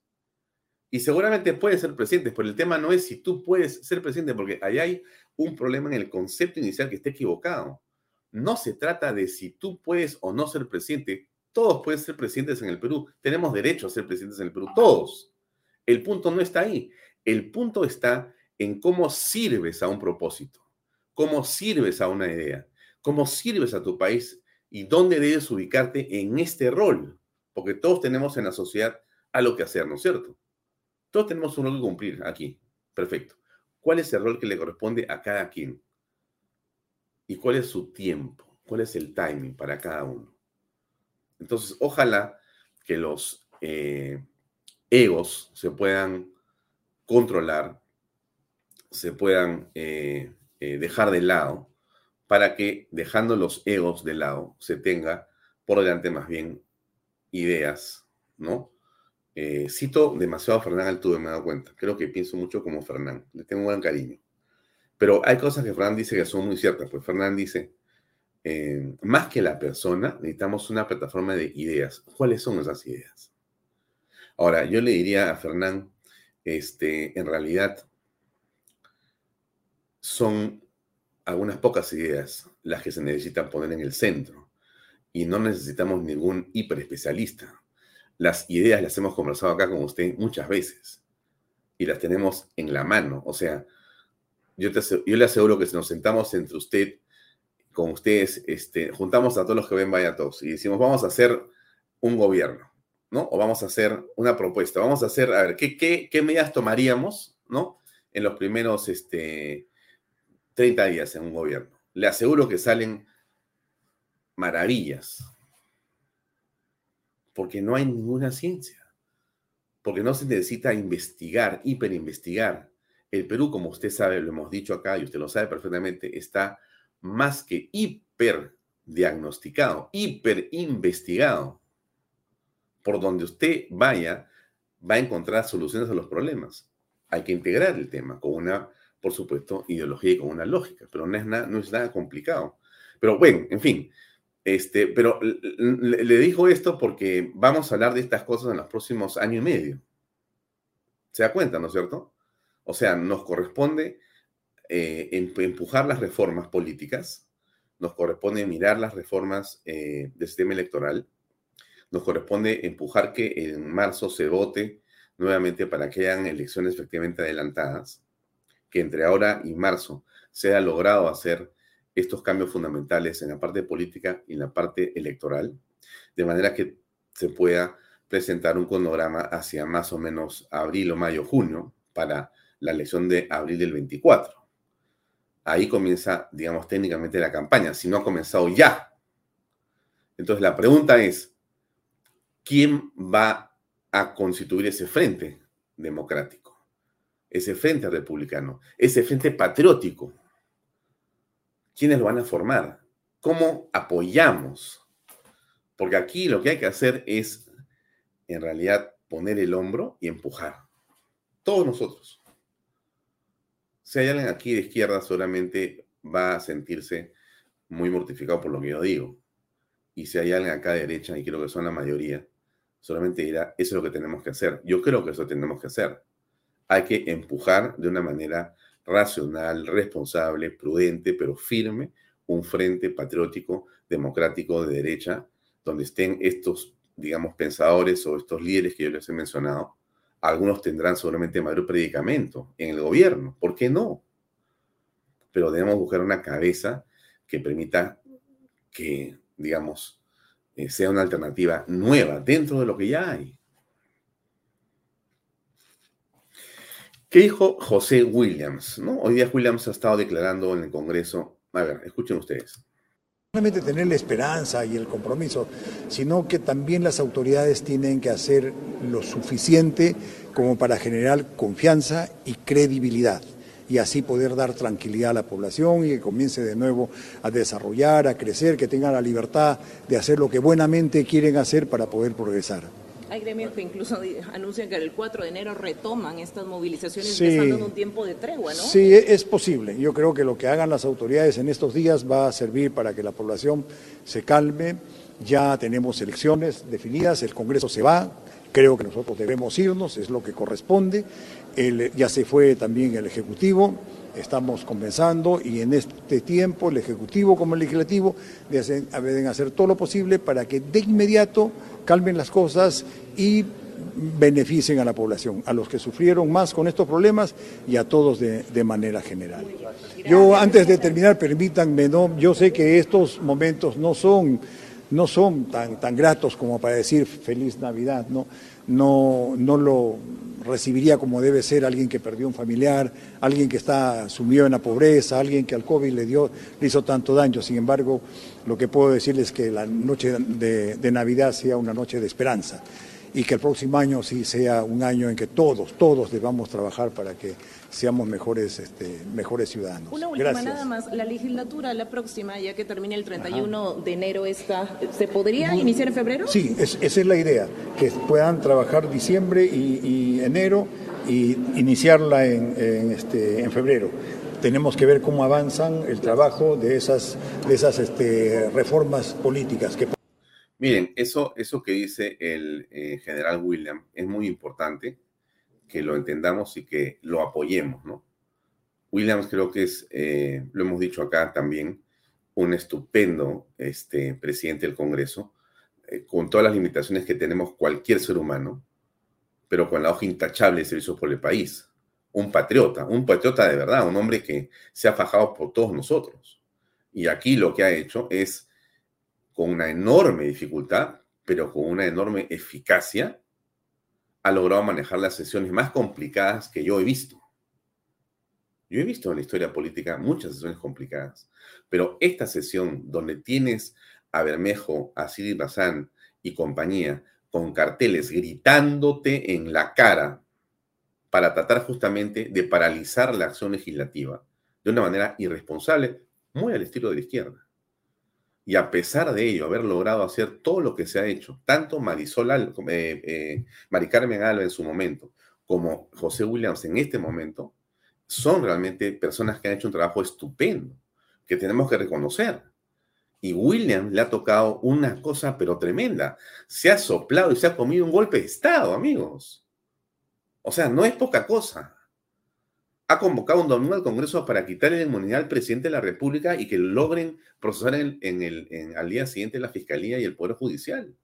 Y seguramente pueden ser presidentes, pero el tema no es si tú puedes ser presidente, porque ahí hay un problema en el concepto inicial que está equivocado. No se trata de si tú puedes o no ser presidente. Todos pueden ser presidentes en el Perú. Tenemos derecho a ser presidentes en el Perú, todos. El punto no está ahí. El punto está en cómo sirves a un propósito, cómo sirves a una idea cómo sirves a tu país y dónde debes ubicarte en este rol, porque todos tenemos en la sociedad algo que hacer, ¿no es cierto? Todos tenemos un rol que cumplir aquí. Perfecto. ¿Cuál es el rol que le corresponde a cada quien? ¿Y cuál es su tiempo? ¿Cuál es el timing para cada uno? Entonces, ojalá que los eh, egos se puedan controlar, se puedan eh, eh, dejar de lado para que, dejando los egos de lado, se tenga por delante más bien ideas, ¿no? Eh, cito demasiado a Fernán Altuve, me he dado cuenta. Creo que pienso mucho como Fernán. Le tengo un gran cariño. Pero hay cosas que Fernán dice que son muy ciertas. Pues Fernán dice, eh, más que la persona, necesitamos una plataforma de ideas. ¿Cuáles son esas ideas? Ahora, yo le diría a Fernán, este, en realidad, son algunas pocas ideas las que se necesitan poner en el centro y no necesitamos ningún hiperespecialista. Las ideas las hemos conversado acá con usted muchas veces y las tenemos en la mano. O sea, yo, yo le aseguro que si nos sentamos entre usted, con ustedes, este, juntamos a todos los que ven Vaya Todos y decimos, vamos a hacer un gobierno, ¿no? O vamos a hacer una propuesta, vamos a hacer, a ver, ¿qué, qué, qué medidas tomaríamos, ¿no? En los primeros, este, 30 días en un gobierno. Le aseguro que salen maravillas, porque no hay ninguna ciencia, porque no se necesita investigar, hiperinvestigar. El Perú, como usted sabe, lo hemos dicho acá y usted lo sabe perfectamente, está más que hiper diagnosticado, hiper investigado. Por donde usted vaya, va a encontrar soluciones a los problemas. Hay que integrar el tema con una por supuesto, ideología y con una lógica, pero no es nada, no es nada complicado. Pero bueno, en fin, este, pero le, dijo esto porque vamos a hablar de estas cosas en los próximos año y medio. ¿Se da cuenta, no es cierto? O sea, nos corresponde eh, empujar las reformas políticas, nos corresponde mirar las reformas eh, del sistema electoral, nos corresponde empujar que en marzo se vote nuevamente para que hayan elecciones efectivamente adelantadas que entre ahora y marzo se ha logrado hacer estos cambios fundamentales en la parte política y en la parte electoral, de manera que se pueda presentar un cronograma hacia más o menos abril o mayo, junio, para la elección de abril del 24. Ahí comienza, digamos, técnicamente la campaña, si no ha comenzado ya. Entonces la pregunta es, ¿quién va a constituir ese frente democrático? ese frente republicano, ese frente patriótico. ¿Quiénes lo van a formar? ¿Cómo apoyamos? Porque aquí lo que hay que hacer es, en realidad, poner el hombro y empujar. Todos nosotros. Si hay alguien aquí de izquierda, seguramente va a sentirse muy mortificado por lo que yo digo. Y si hay alguien acá de derecha, y creo que son la mayoría, solamente dirá, eso es lo que tenemos que hacer. Yo creo que eso tenemos que hacer. Hay que empujar de una manera racional, responsable, prudente, pero firme, un frente patriótico, democrático, de derecha, donde estén estos, digamos, pensadores o estos líderes que yo les he mencionado. Algunos tendrán seguramente mayor predicamento en el gobierno. ¿Por qué no? Pero debemos buscar una cabeza que permita que, digamos, eh, sea una alternativa nueva dentro de lo que ya hay. ¿Qué dijo José Williams? ¿no? Hoy día Williams ha estado declarando en el Congreso. A ver, escuchen ustedes. No solamente tener la esperanza y el compromiso, sino que también las autoridades tienen que hacer lo suficiente como para generar confianza y credibilidad y así poder dar tranquilidad a la población y que comience de nuevo a desarrollar, a crecer, que tengan la libertad de hacer lo que buenamente quieren hacer para poder progresar. Hay gremios que incluso anuncian que el 4 de enero retoman estas movilizaciones sí, empezando en un tiempo de tregua, ¿no? Sí, e-, es posible. Yo creo que lo que hagan las autoridades en estos días va a servir para que la población se calme. Ya tenemos elecciones definidas, el Congreso se va, creo que nosotros debemos irnos, es lo que corresponde. El, ya se fue también el Ejecutivo, estamos conversando y en este tiempo el Ejecutivo como el Legislativo deben hacer todo lo posible para que de inmediato calmen las cosas y beneficien a la población, a los que sufrieron más con estos problemas y a todos de, de manera general. Yo antes de terminar, permítanme, ¿no? yo sé que estos momentos no son, no son tan, tan gratos como para decir feliz Navidad, ¿no? No, no lo recibiría como debe ser alguien que perdió un familiar, alguien que está sumido en la pobreza, alguien que al COVID le, dio, le hizo tanto daño. Sin embargo, lo que puedo decirles es que la noche de, de Navidad sea una noche de esperanza y que el próximo año sí sea un año en que todos, todos debamos trabajar para que seamos mejores, este, mejores ciudadanos. Una última Gracias. nada más, la legislatura, la próxima, ya que termine el 31 Ajá. de enero esta, ¿se podría iniciar en febrero? Sí, es, esa es la idea, que puedan trabajar diciembre y, y enero y iniciarla en, en, este, en febrero tenemos que ver cómo avanzan el trabajo de esas, de esas este, reformas políticas. Que... Miren, eso, eso que dice el eh, general William es muy importante que lo entendamos y que lo apoyemos, ¿no? Williams creo que es, eh, lo hemos dicho acá también, un estupendo este, presidente del Congreso, eh, con todas las limitaciones que tenemos cualquier ser humano, pero con la hoja intachable de servicios por el país un patriota, un patriota de verdad, un hombre que se ha fajado por todos nosotros. Y aquí lo que ha hecho es, con una enorme dificultad, pero con una enorme eficacia, ha logrado manejar las sesiones más complicadas que yo he visto. Yo he visto en la historia política muchas sesiones complicadas, pero esta sesión donde tienes a Bermejo, a Sidi Bazán y compañía con carteles gritándote en la cara para tratar justamente de paralizar la acción legislativa de una manera irresponsable, muy al estilo de la izquierda. Y a pesar de ello, haber logrado hacer todo lo que se ha hecho, tanto Marisol, eh, eh, Mari Carmen Alba en su momento, como José Williams en este momento, son realmente personas que han hecho un trabajo estupendo, que tenemos que reconocer. Y Williams le ha tocado una cosa, pero tremenda. Se ha soplado y se ha comido un golpe de Estado, amigos. O sea, no es poca cosa. Ha convocado un domingo al Congreso para quitarle la inmunidad al presidente de la República y que logren procesar en, en al día siguiente la Fiscalía y el Poder Judicial.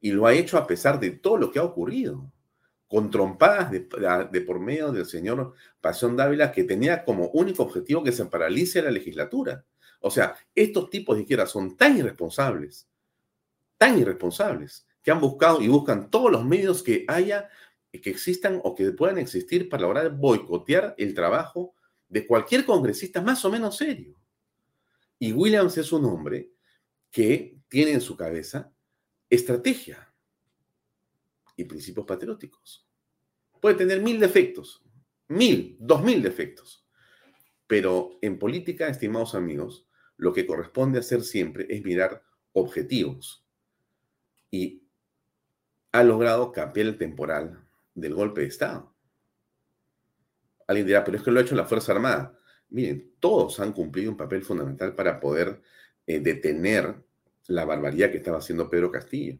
Y lo ha hecho a pesar de todo lo que ha ocurrido, con trompadas de, de por medio del señor Pasión Dávila, que tenía como único objetivo que se paralice la legislatura. O sea, estos tipos de izquierda son tan irresponsables, tan irresponsables, que han buscado y buscan todos los medios que haya que existan o que puedan existir para lograr boicotear el trabajo de cualquier congresista más o menos serio. Y Williams es un hombre que tiene en su cabeza estrategia y principios patrióticos. Puede tener mil defectos, mil, dos mil defectos. Pero en política, estimados amigos, lo que corresponde hacer siempre es mirar objetivos. Y ha logrado cambiar el temporal del golpe de Estado. Alguien dirá, pero es que lo ha hecho la Fuerza Armada. Miren, todos han cumplido un papel fundamental para poder eh, detener la barbaridad que estaba haciendo Pedro Castillo.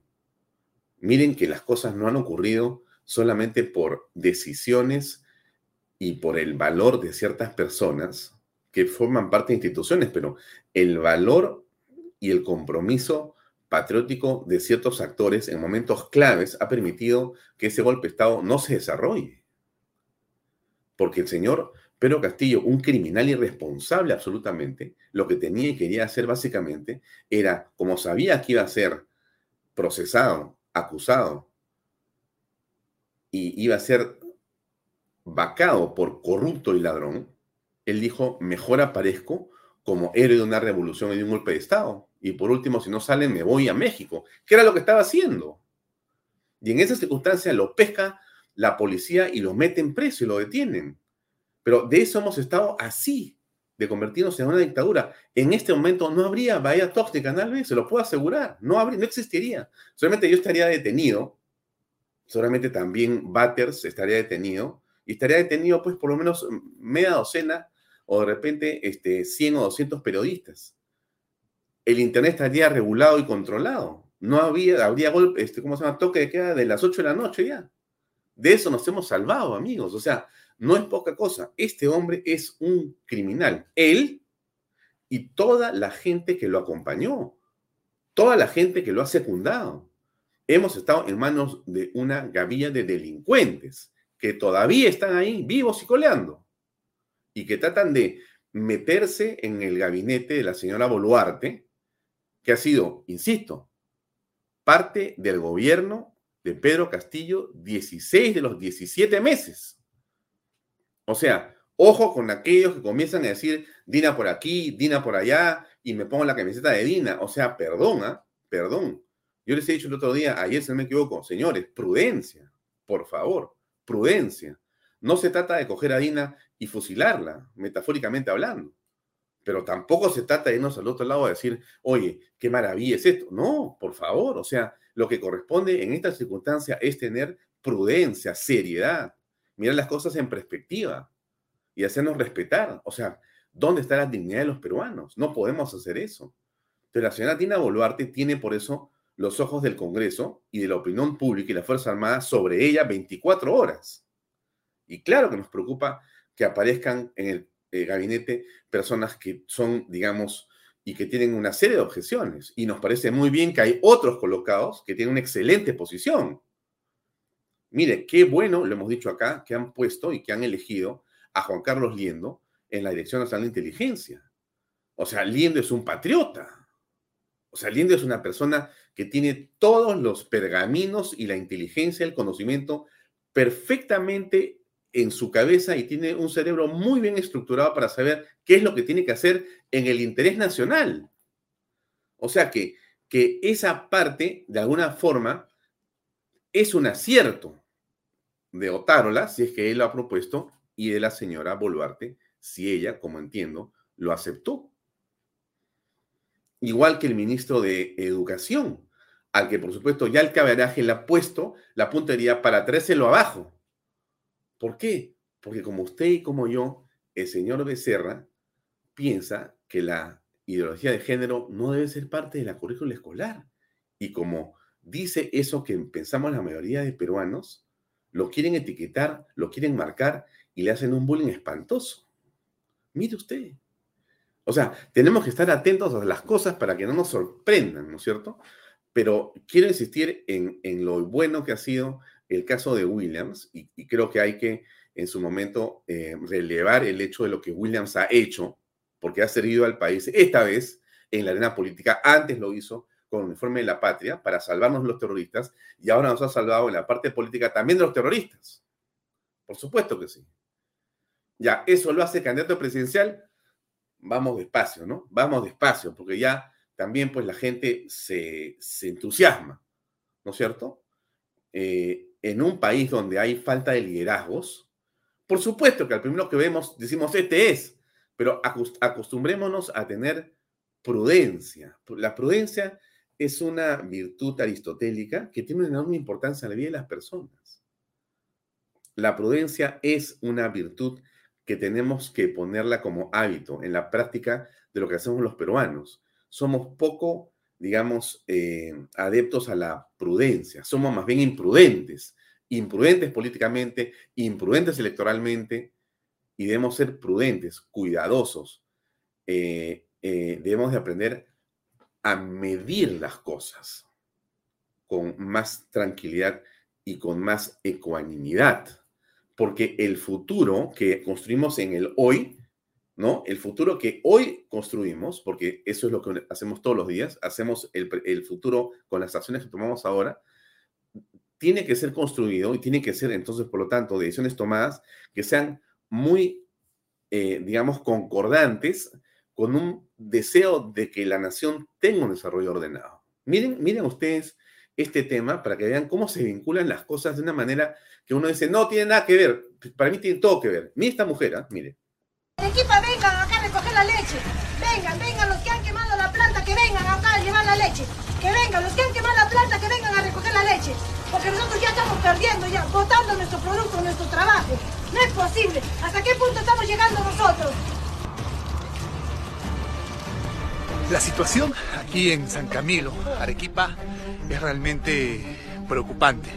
Miren que las cosas no han ocurrido solamente por decisiones y por el valor de ciertas personas que forman parte de instituciones, pero el valor y el compromiso patriótico de ciertos actores en momentos claves ha permitido que ese golpe de Estado no se desarrolle. Porque el señor Pedro Castillo, un criminal irresponsable absolutamente, lo que tenía y quería hacer básicamente era, como sabía que iba a ser procesado, acusado, y iba a ser vacado por corrupto y ladrón, él dijo, mejor aparezco como héroe de una revolución y de un golpe de Estado. Y por último, si no salen, me voy a México, que era lo que estaba haciendo. Y en esa circunstancia lo pesca la policía y lo mete en preso y lo detienen. Pero de eso hemos estado así, de convertirnos en una dictadura. En este momento no habría Bahía Tóxica, B, se lo puedo asegurar. No, habría, no existiría. Solamente yo estaría detenido. Solamente también Batters estaría detenido. Y estaría detenido, pues, por lo menos media docena o de repente este, 100 o 200 periodistas. El Internet estaría regulado y controlado. No había, habría golpe, este, ¿cómo se llama? Toque de queda de las 8 de la noche ya. De eso nos hemos salvado, amigos. O sea, no es poca cosa. Este hombre es un criminal. Él y toda la gente que lo acompañó, toda la gente que lo ha secundado. Hemos estado en manos de una gavilla de delincuentes que todavía están ahí vivos y coleando y que tratan de meterse en el gabinete de la señora Boluarte, que ha sido, insisto, parte del gobierno de Pedro Castillo 16 de los 17 meses. O sea, ojo con aquellos que comienzan a decir Dina por aquí, Dina por allá, y me pongo la camiseta de Dina. O sea, perdona, ¿ah? perdón. Yo les he dicho el otro día, ayer si no me equivoco, señores, prudencia, por favor, prudencia. No se trata de coger a Dina y fusilarla, metafóricamente hablando. Pero tampoco se trata de irnos al otro lado a decir, oye, qué maravilla es esto. No, por favor, o sea, lo que corresponde en esta circunstancia es tener prudencia, seriedad, mirar las cosas en perspectiva y hacernos respetar. O sea, ¿dónde está la dignidad de los peruanos? No podemos hacer eso. Pero la señora Tina Boluarte tiene por eso los ojos del Congreso y de la opinión pública y la Fuerza Armada sobre ella 24 horas. Y claro que nos preocupa que aparezcan en el eh, gabinete personas que son, digamos, y que tienen una serie de objeciones. Y nos parece muy bien que hay otros colocados que tienen una excelente posición. Mire, qué bueno, lo hemos dicho acá, que han puesto y que han elegido a Juan Carlos Liendo en la Dirección Nacional de Inteligencia. O sea, Liendo es un patriota. O sea, Liendo es una persona que tiene todos los pergaminos y la inteligencia, el conocimiento perfectamente en su cabeza y tiene un cerebro muy bien estructurado para saber qué es lo que tiene que hacer en el interés nacional. O sea que, que esa parte, de alguna forma, es un acierto de Otárola, si es que él lo ha propuesto, y de la señora Boluarte, si ella, como entiendo, lo aceptó. Igual que el ministro de Educación, al que por supuesto ya el caberaje le ha puesto la puntería para traérselo abajo ¿Por qué? Porque como usted y como yo, el señor Becerra piensa que la ideología de género no debe ser parte de la currícula escolar. Y como dice eso que pensamos la mayoría de peruanos, lo quieren etiquetar, lo quieren marcar y le hacen un bullying espantoso. Mire usted. O sea, tenemos que estar atentos a las cosas para que no nos sorprendan, ¿no es cierto? Pero quiero insistir en, en lo bueno que ha sido el caso de Williams, y, creo que hay que en su momento eh, relevar el hecho de lo que Williams ha hecho, porque ha servido al país esta vez en la arena política, antes lo hizo con el informe de la patria para salvarnos de los terroristas y ahora nos ha salvado en la parte política también de los terroristas. Por supuesto que sí. Ya, eso lo hace candidato presidencial. Vamos despacio, ¿no? Vamos despacio, porque ya también pues la gente se, se entusiasma, ¿no es cierto? Eh, en un país donde hay falta de liderazgos, por supuesto que al primero que vemos decimos, este es, pero acostumbrémonos a tener prudencia. La prudencia es una virtud aristotélica que tiene una enorme importancia en la vida de las personas. La prudencia es una virtud que tenemos que ponerla como hábito en la práctica de lo que hacemos los peruanos. Somos poco digamos, eh, adeptos a la prudencia, somos más bien imprudentes, imprudentes políticamente, imprudentes electoralmente, y debemos ser prudentes, cuidadosos. Eh, eh, debemos de aprender a medir las cosas con más tranquilidad y con más ecuanimidad, porque el futuro que construimos en el hoy ¿no? El futuro que hoy construimos, porque eso es lo que hacemos todos los días, hacemos el, futuro con las acciones que tomamos ahora, tiene que ser construido y tiene que ser entonces, por lo tanto, decisiones tomadas que sean muy, eh, digamos, concordantes con un deseo de que la nación tenga un desarrollo ordenado. Miren, miren ustedes este tema para que vean cómo se vinculan las cosas de una manera que uno dice, no tiene nada que ver, para mí tiene todo que ver. Mire esta mujer, ¿ah? mire. Equipa, vengan acá a recoger la leche. Vengan, vengan los que han quemado la planta, que vengan acá a llevar la leche. Que vengan los que han quemado la planta, que vengan a recoger la leche. Porque nosotros ya estamos perdiendo, ya botando nuestro producto, nuestro trabajo. No es posible. ¿Hasta qué punto estamos llegando nosotros? La situación aquí en San Camilo, Arequipa, es realmente preocupante.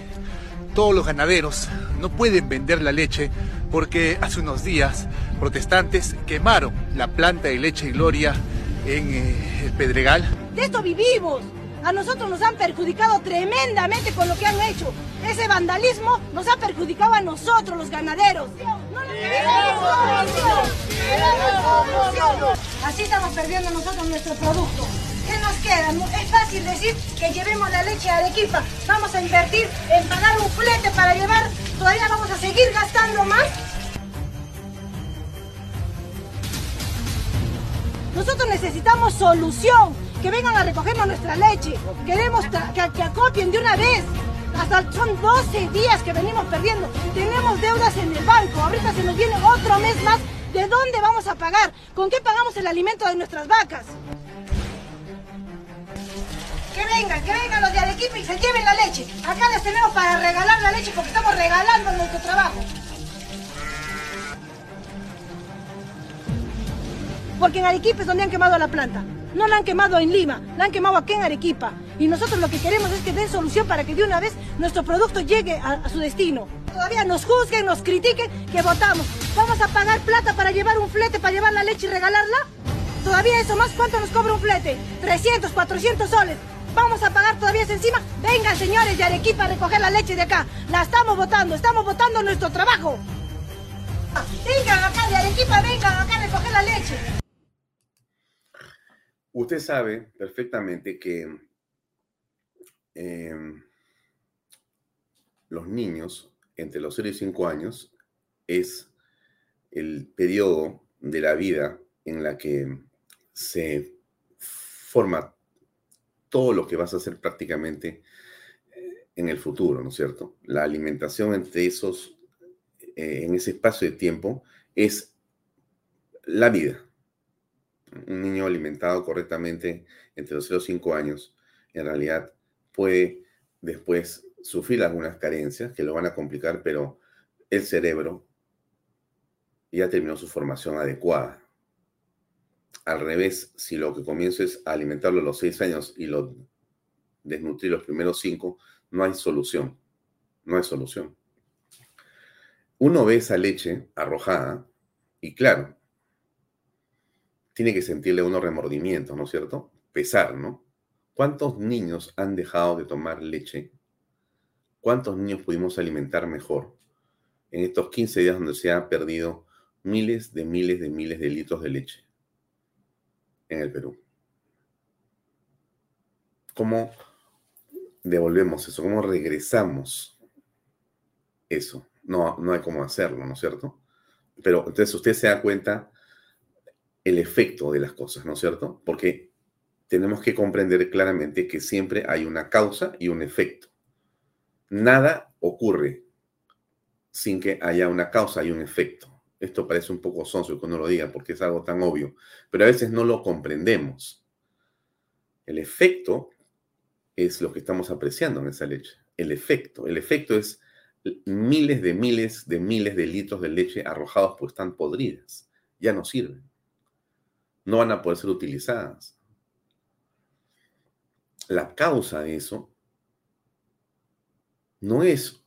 Todos los ganaderos no pueden vender la leche porque hace unos días protestantes quemaron la planta de leche y gloria en eh, el Pedregal. De esto vivimos. A nosotros nos han perjudicado tremendamente con lo que han hecho. Ese vandalismo nos ha perjudicado a nosotros, los ganaderos. Así estamos perdiendo nosotros nuestro producto. ¿Qué nos queda? Es fácil decir que llevemos la leche a Arequipa. Vamos a invertir en pagar un flete para llevar. Todavía vamos a seguir gastando más. Nosotros necesitamos solución, que vengan a recogernos nuestra leche. Queremos que, que acopien de una vez. Hasta son 12 días que venimos perdiendo. Tenemos deudas en el banco. Ahorita se nos viene otro mes más. ¿De dónde vamos a pagar? ¿Con qué pagamos el alimento de nuestras vacas? Que vengan, que vengan los de Arequipa y se lleven la leche. Acá les tenemos para regalar la leche porque estamos regalando nuestro trabajo. Porque en Arequipa es donde han quemado la planta. No la han quemado en Lima, la han quemado aquí en Arequipa. Y nosotros lo que queremos es que den solución para que de una vez nuestro producto llegue a, su destino. Todavía nos juzguen, nos critiquen, que votamos. ¿Vamos a pagar plata para llevar un flete, para llevar la leche y regalarla? Todavía eso más, ¿cuánto nos cobra un flete? 300, 400 soles. ¿Vamos a pagar todavía encima? Vengan, señores de Arequipa, a recoger la leche de acá. La estamos votando, estamos votando nuestro trabajo. Vengan acá de Arequipa, vengan acá a recoger la leche. Usted sabe perfectamente que em, los niños entre los 0 y 5 años es el periodo de la vida en la que se forma todo lo que vas a hacer prácticamente eh, en el futuro, ¿no es cierto? La alimentación entre esos, eh, en ese espacio de tiempo, es la vida un niño alimentado correctamente entre los 0 y 5 años, en realidad puede después sufrir algunas carencias que lo van a complicar, pero el cerebro ya terminó su formación adecuada. Al revés, si lo que comienzo es alimentarlo a los 6 años y lo desnutrir los primeros 5, no hay solución. No hay solución. Uno ve esa leche arrojada y claro, tiene que sentirle unos remordimientos, ¿no es cierto? Pesar, ¿no? ¿Cuántos niños han dejado de tomar leche? ¿Cuántos niños pudimos alimentar mejor en estos 15 días donde se han perdido miles de miles de miles de litros de leche en el Perú? ¿Cómo devolvemos eso? ¿Cómo regresamos eso? No, no hay cómo hacerlo, ¿no es cierto? Pero entonces usted se da cuenta el efecto de las cosas, ¿no es cierto? Porque tenemos que comprender claramente que siempre hay una causa y un efecto. Nada ocurre sin que haya una causa y un efecto. Esto parece un poco sonso que uno lo diga porque es algo tan obvio, pero a veces no lo comprendemos. El efecto es lo que estamos apreciando en esa leche. El efecto. El efecto es miles de miles de miles de litros de leche arrojados pues están podridas. Ya no sirven no van a poder ser utilizadas. la causa de eso no es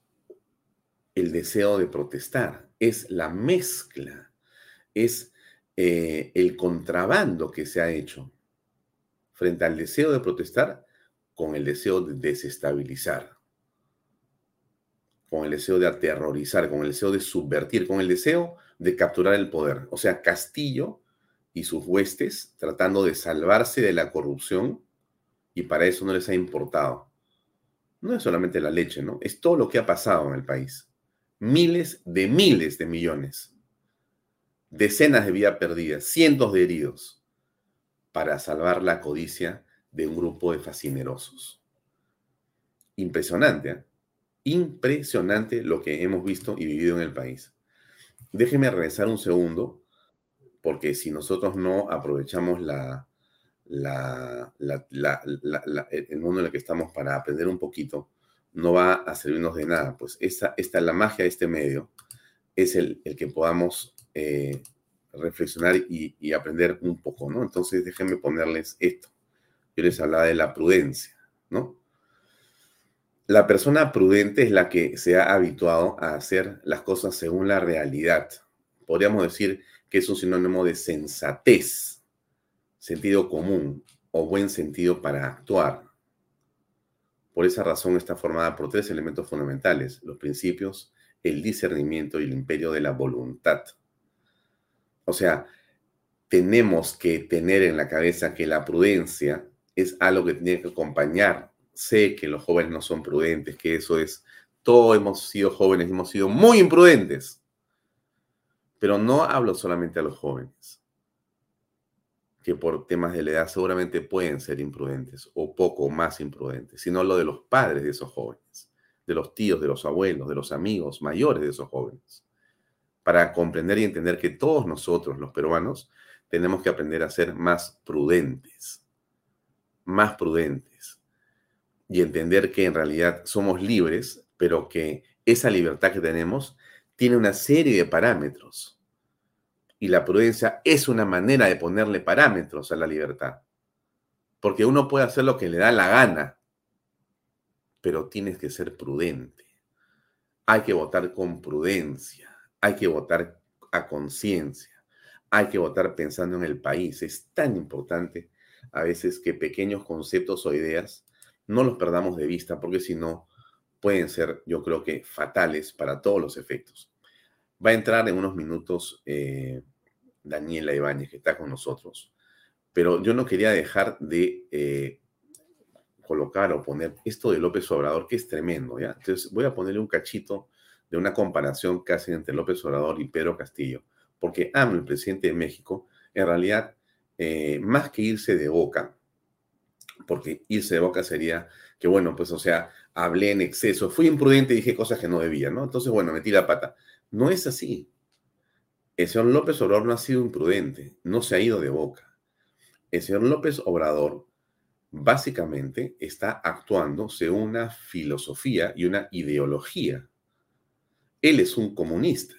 el deseo de protestar, es la mezcla, es eh, el contrabando que se ha hecho frente al deseo de protestar con el deseo de desestabilizar, con el deseo de aterrorizar, con el deseo de subvertir, con el deseo de capturar el poder. O sea, Castillo y sus huestes tratando de salvarse de la corrupción y para eso no les ha importado. No es solamente la leche, ¿no? Es todo lo que ha pasado en el país. Miles de miles de millones. Decenas de vidas perdidas, cientos de heridos para salvar la codicia de un grupo de fascinerosos. Impresionante, ¿eh? Impresionante lo que hemos visto y vivido en el país. Déjeme regresar un segundo, porque si nosotros no aprovechamos la, la, el mundo en el que estamos para aprender un poquito, no va a servirnos de nada. Pues esta, esta la magia de este medio, es el, el que podamos eh, reflexionar y, y, aprender un poco, ¿no? Entonces déjenme ponerles esto. Yo les hablaba de la prudencia, ¿no? La persona prudente es la que se ha habituado a hacer las cosas según la realidad. Podríamos decir que es un sinónimo de sensatez sentido común o buen sentido para actuar. Por esa razón está formada por tres elementos fundamentales, los principios, el discernimiento y el imperio de la voluntad. O sea, tenemos que tener en la cabeza que la prudencia es algo que tiene que acompañar. Sé que los jóvenes no son prudentes, que eso es, todos hemos sido jóvenes, hemos sido muy imprudentes. Pero no hablo solamente a los jóvenes que por temas de la edad seguramente pueden ser imprudentes o poco más imprudentes, sino lo de los padres de esos jóvenes, de los tíos, de los abuelos, de los amigos mayores de esos jóvenes, para comprender y entender que todos nosotros, los peruanos, tenemos que aprender a ser más prudentes, más prudentes, y entender que en realidad somos libres, pero que esa libertad que tenemos tiene una serie de parámetros y la prudencia es una manera de ponerle parámetros a la libertad. Porque uno puede hacer lo que le da la gana, pero tienes que ser prudente. Hay que votar con prudencia, hay que votar a conciencia, hay que votar pensando en el país. Es tan importante a veces que pequeños conceptos o ideas no los perdamos de vista, porque si no, pueden ser, yo creo que, fatales para todos los efectos. Va a entrar en unos minutos eh, Daniela Ibáñez, que está con nosotros, pero yo no quería dejar de eh, colocar o poner esto de López Obrador, que es tremendo, ¿ya? Entonces voy a ponerle un cachito de una comparación casi entre López Obrador y Pedro Castillo, porque AMLO, el presidente de México, en realidad, eh, más que irse de boca, porque irse de boca sería que, bueno, pues, o sea, hablé en exceso, fui imprudente y dije cosas que no debía, ¿no? Entonces, bueno, metí la pata. No es así. El señor López Obrador no ha sido imprudente, no se ha ido de boca. El señor López Obrador básicamente está actuando según una filosofía y una ideología. Él es un comunista.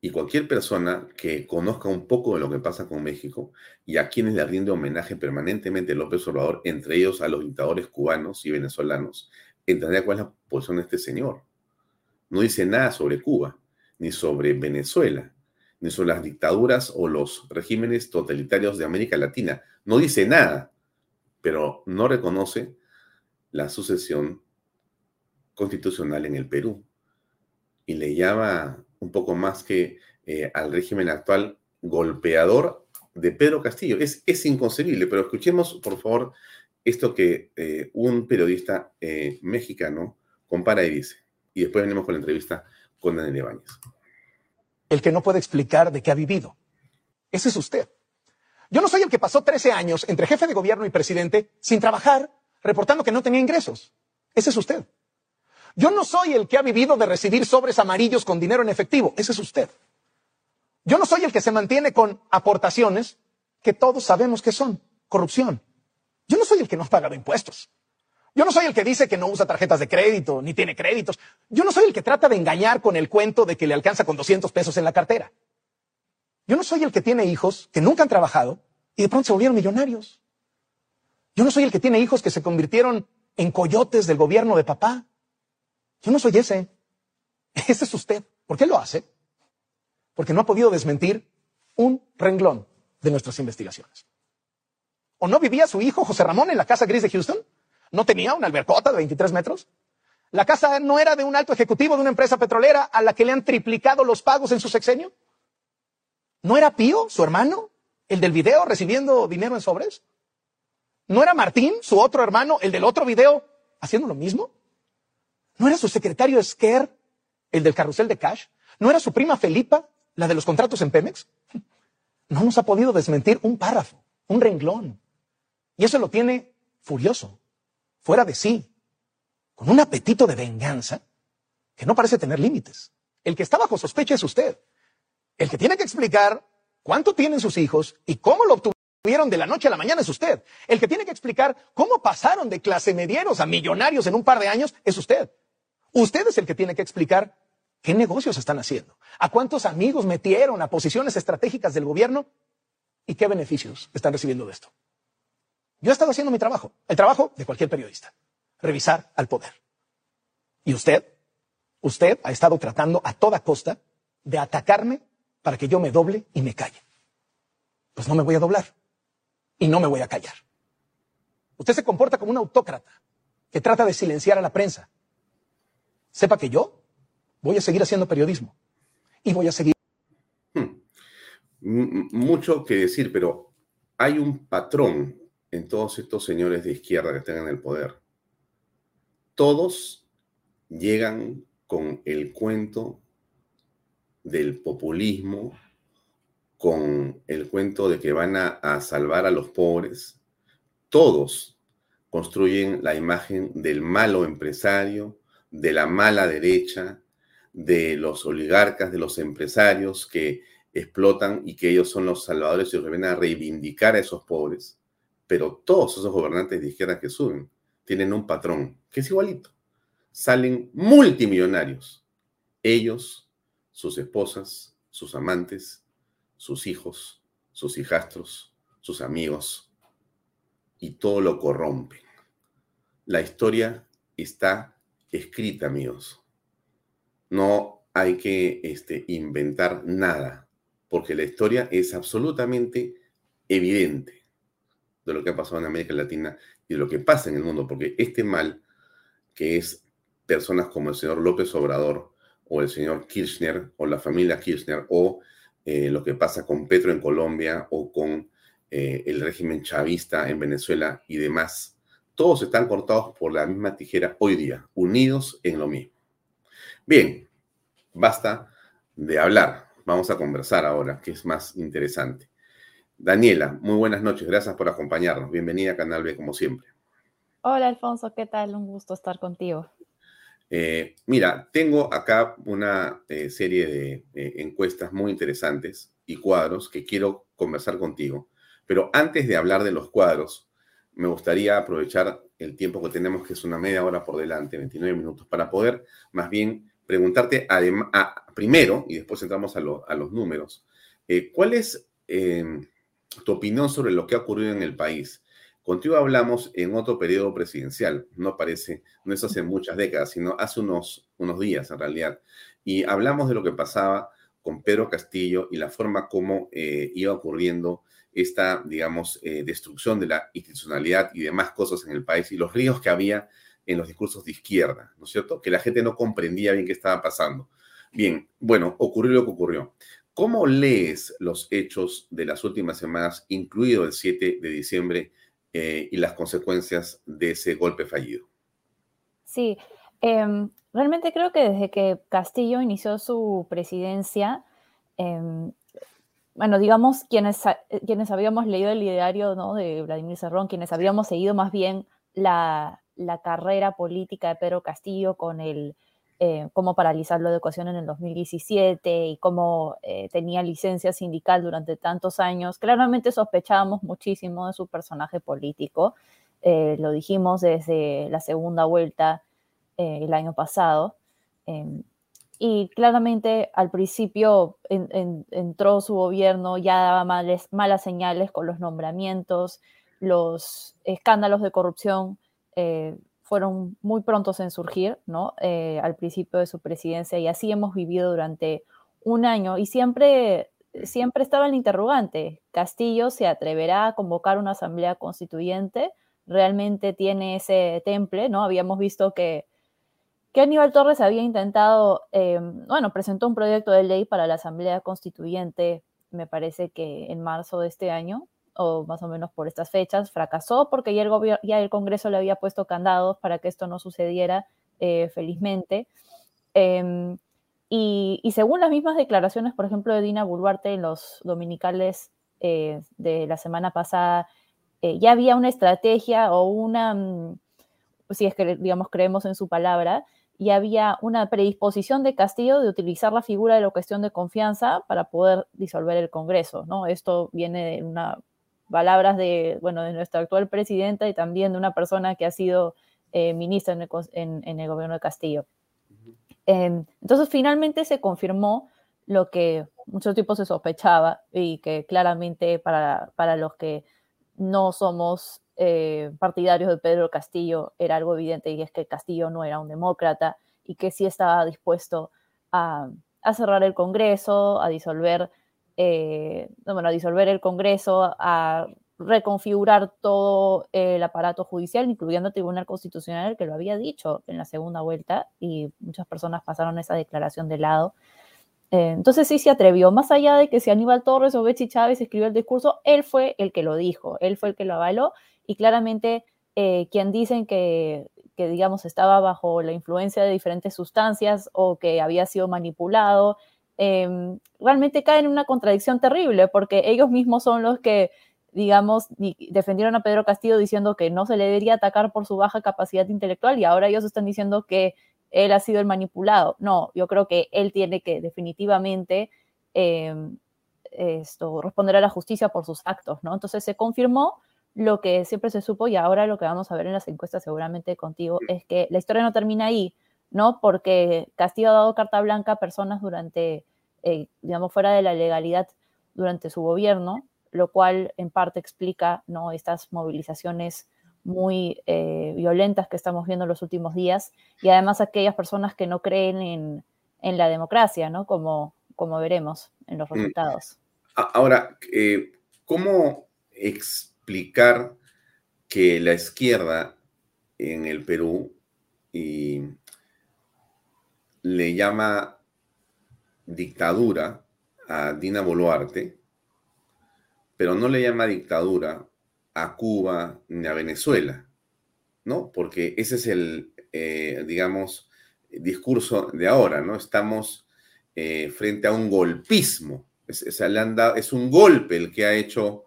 Y cualquier persona que conozca un poco de lo que pasa con México y a quienes le rinde homenaje permanentemente López Obrador, entre ellos a los dictadores cubanos y venezolanos, entenderá cuál es la posición de este señor. No dice nada sobre Cuba ni sobre Venezuela, ni sobre las dictaduras o los regímenes totalitarios de América Latina. No dice nada, pero no reconoce la sucesión constitucional en el Perú. Y le llama un poco más que eh, al régimen actual golpeador de Pedro Castillo. Es, es inconcebible, pero escuchemos, por favor, esto que eh, un periodista eh, mexicano compara y dice. Y después venimos con la entrevista con Daniel Ibáñez el que no puede explicar de qué ha vivido. Ese es usted. Yo no soy el que pasó 13 años entre jefe de gobierno y presidente sin trabajar, reportando que no tenía ingresos. Ese es usted. Yo no soy el que ha vivido de recibir sobres amarillos con dinero en efectivo. Ese es usted. Yo no soy el que se mantiene con aportaciones que todos sabemos que son corrupción. Yo no soy el que no ha pagado impuestos. Yo no soy el que dice que no usa tarjetas de crédito, ni tiene créditos. Yo no soy el que trata de engañar con el cuento de que le alcanza con 200 pesos en la cartera. Yo no soy el que tiene hijos que nunca han trabajado y de pronto se volvieron millonarios. Yo no soy el que tiene hijos que se convirtieron en coyotes del gobierno de papá. Yo no soy ese. Ese es usted. ¿Por qué lo hace? Porque no ha podido desmentir un renglón de nuestras investigaciones. ¿O no vivía su hijo José Ramón en la casa gris de Houston? ¿No tenía una albercota de 23 metros? ¿La casa no era de un alto ejecutivo de una empresa petrolera a la que le han triplicado los pagos en su sexenio? ¿No era Pío, su hermano, el del video recibiendo dinero en sobres? ¿No era Martín, su otro hermano, el del otro video, haciendo lo mismo? ¿No era su secretario Esquer, el del carrusel de cash? ¿No era su prima Felipa, la de los contratos en Pemex? No nos ha podido desmentir un párrafo, un renglón. Y eso lo tiene furioso, fuera de sí, con un apetito de venganza que no parece tener límites. El que está bajo sospecha es usted. El que tiene que explicar cuánto tienen sus hijos y cómo lo obtuvieron de la noche a la mañana es usted. El que tiene que explicar cómo pasaron de clase medieros a millonarios en un par de años es usted. Usted es el que tiene que explicar qué negocios están haciendo, a cuántos amigos metieron a posiciones estratégicas del gobierno y qué beneficios están recibiendo de esto. Yo he estado haciendo mi trabajo, el trabajo de cualquier periodista, revisar al poder. Y usted, usted ha estado tratando a toda costa de atacarme para que yo me doble y me calle. Pues no me voy a doblar y no me voy a callar. Usted se comporta como un autócrata que trata de silenciar a la prensa. Sepa que yo voy a seguir haciendo periodismo y voy a seguir. Hmm. Mucho que decir, pero hay un patrón en todos estos señores de izquierda que están en el poder. Todos llegan con el cuento del populismo, con el cuento de que van a, salvar a los pobres. Todos construyen la imagen del malo empresario, de la mala derecha, de los oligarcas, de los empresarios que explotan y que ellos son los salvadores y que a reivindicar a esos pobres. Pero todos esos gobernantes de izquierda que suben tienen un patrón que es igualito. Salen multimillonarios. Ellos, sus esposas, sus amantes, sus hijos, sus hijastros, sus amigos, y todo lo corrompen. La historia está escrita, amigos. No hay que este, inventar nada, porque la historia es absolutamente evidente de lo que ha pasado en América Latina y de lo que pasa en el mundo, porque este mal, que es personas como el señor López Obrador, o el señor Kirchner o la familia Kirchner o eh, lo que pasa con Petro en Colombia o con eh, el régimen chavista en Venezuela y demás, todos están cortados por la misma tijera hoy día, unidos en lo mismo. Bien, basta de hablar, vamos a conversar ahora, que es más interesante. Daniela, muy buenas noches, gracias por acompañarnos. Bienvenida a Canal B como siempre. Hola Alfonso, ¿qué tal? Un gusto estar contigo. Eh, mira, tengo acá una eh, serie de eh, encuestas muy interesantes y cuadros que quiero conversar contigo. Pero antes de hablar de los cuadros, me gustaría aprovechar el tiempo que tenemos, que es una media hora por delante, 29 minutos, para poder más bien preguntarte primero, y después entramos a, a los números, ¿cuál es em, tu opinión sobre lo que ha ocurrido en el país? Contigo hablamos en otro periodo presidencial, no parece, no es hace muchas décadas, sino hace unos, unos días en realidad. Y hablamos de lo que pasaba con Pedro Castillo y la forma como eh, iba ocurriendo esta, digamos, eh, destrucción de la institucionalidad y demás cosas en el país y los ríos que había en los discursos de izquierda, ¿no es cierto? Que la gente no comprendía bien qué estaba pasando. Bien, bueno, ocurrió lo que ocurrió. ¿Cómo lees los hechos de las últimas semanas, incluido el 7 de diciembre eh, y las consecuencias de ese golpe fallido. Sí, em, realmente creo que desde que Castillo inició su presidencia, em, bueno, digamos, quienes, quienes habíamos leído el ideario ¿no? de Vladimir Cerrón, quienes habíamos seguido más bien la, la carrera política de Pedro Castillo con el eh, cómo paralizar la educación en el 2017 y cómo eh, tenía licencia sindical durante tantos años, claramente sospechábamos muchísimo de su personaje político. Eh, lo dijimos desde la segunda vuelta el año pasado. Em, y claramente al principio entró su gobierno, ya daba malas señales con los nombramientos, los escándalos de corrupción eh, fueron muy prontos en surgir, ¿no? Eh, al principio de su presidencia y así hemos vivido durante un año y siempre, siempre estaba el interrogante, ¿Castillo se atreverá a convocar una asamblea constituyente? ¿Realmente tiene ese temple, ¿no? Habíamos visto que, que Aníbal Torres había intentado, eh, bueno, presentó un proyecto de ley para la asamblea constituyente, me parece que en marzo de este año, o más o menos por estas fechas, fracasó porque ya el, ya el Congreso le había puesto candados para que esto no sucediera, eh, felizmente. Em, y, según las mismas declaraciones, por ejemplo, de Dina Boluarte en los dominicales eh, de la semana pasada, eh, ya había una estrategia o una, mm, si es que, digamos, creemos en su palabra, y había una predisposición de Castillo de utilizar la figura de la cuestión de confianza para poder disolver el Congreso, ¿no? Esto viene de una palabras de, bueno, de nuestra actual presidenta y también de una persona que ha sido eh, ministra en el, gobierno de Castillo. Em, entonces, finalmente se confirmó lo que mucho tiempo se sospechaba y que claramente para, para los que no somos eh, partidarios de Pedro Castillo era algo evidente y es que Castillo no era un demócrata y que sí estaba dispuesto a, a cerrar el Congreso, a disolver eh, bueno, a disolver el Congreso, a reconfigurar todo el aparato judicial, incluyendo el Tribunal Constitucional, que lo había dicho en la segunda vuelta, y muchas personas pasaron esa declaración de lado. Eh, entonces sí se atrevió, más allá de que si Aníbal Torres o Betsy Chávez escribió el discurso, él fue el que lo dijo, él fue el que lo avaló, y claramente eh, quien dicen que, que, digamos, estaba bajo la influencia de diferentes sustancias o que había sido manipulado, Em, realmente caen en una contradicción terrible, porque ellos mismos son los que, digamos, defendieron a Pedro Castillo diciendo que no se le debería atacar por su baja capacidad intelectual y ahora ellos están diciendo que él ha sido el manipulado. No, yo creo que él tiene que definitivamente em, esto, responder a la justicia por sus actos, ¿no? Entonces se confirmó lo que siempre se supo y ahora lo que vamos a ver en las encuestas seguramente contigo es que la historia no termina ahí. ¿No? Porque Castillo ha dado carta blanca a personas durante, eh, digamos, fuera de la legalidad durante su gobierno, lo cual en parte explica, ¿no? Estas movilizaciones muy eh, violentas que estamos viendo en los últimos días y además aquellas personas que no creen en, la democracia, ¿no? Como, como veremos en los mm. resultados. Ahora, eh, ¿cómo explicar que la izquierda en el Perú y le llama dictadura a Dina Boluarte, pero no le llama dictadura a Cuba ni a Venezuela, ¿no? Porque ese es el, eh, digamos, discurso de ahora, ¿no? Estamos eh, frente a un golpismo. Es, es, un golpe el que ha hecho,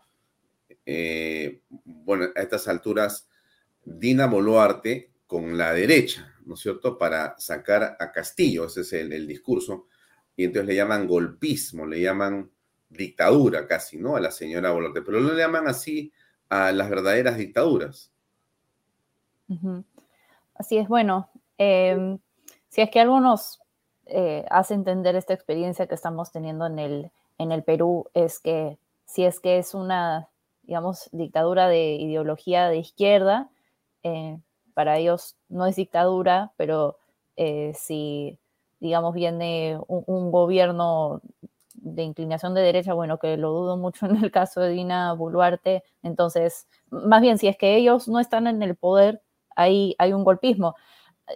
eh, bueno, a estas alturas, Dina Boluarte con la derecha, ¿no es cierto?, para sacar a Castillo, ese es el, discurso, y entonces le llaman golpismo, le llaman dictadura casi, ¿no? A la señora Boluarte, pero no le llaman así a las verdaderas dictaduras. Así es, bueno, em, si es que algo nos eh, hace entender esta experiencia que estamos teniendo en el, en el Perú, es que si es que es una, digamos, dictadura de ideología de izquierda, eh, para ellos no es dictadura, pero eh, si, digamos, viene un, gobierno de inclinación de derecha, bueno, que lo dudo mucho en el caso de Dina Boluarte, entonces, más bien, si es que ellos no están en el poder, ahí hay un golpismo.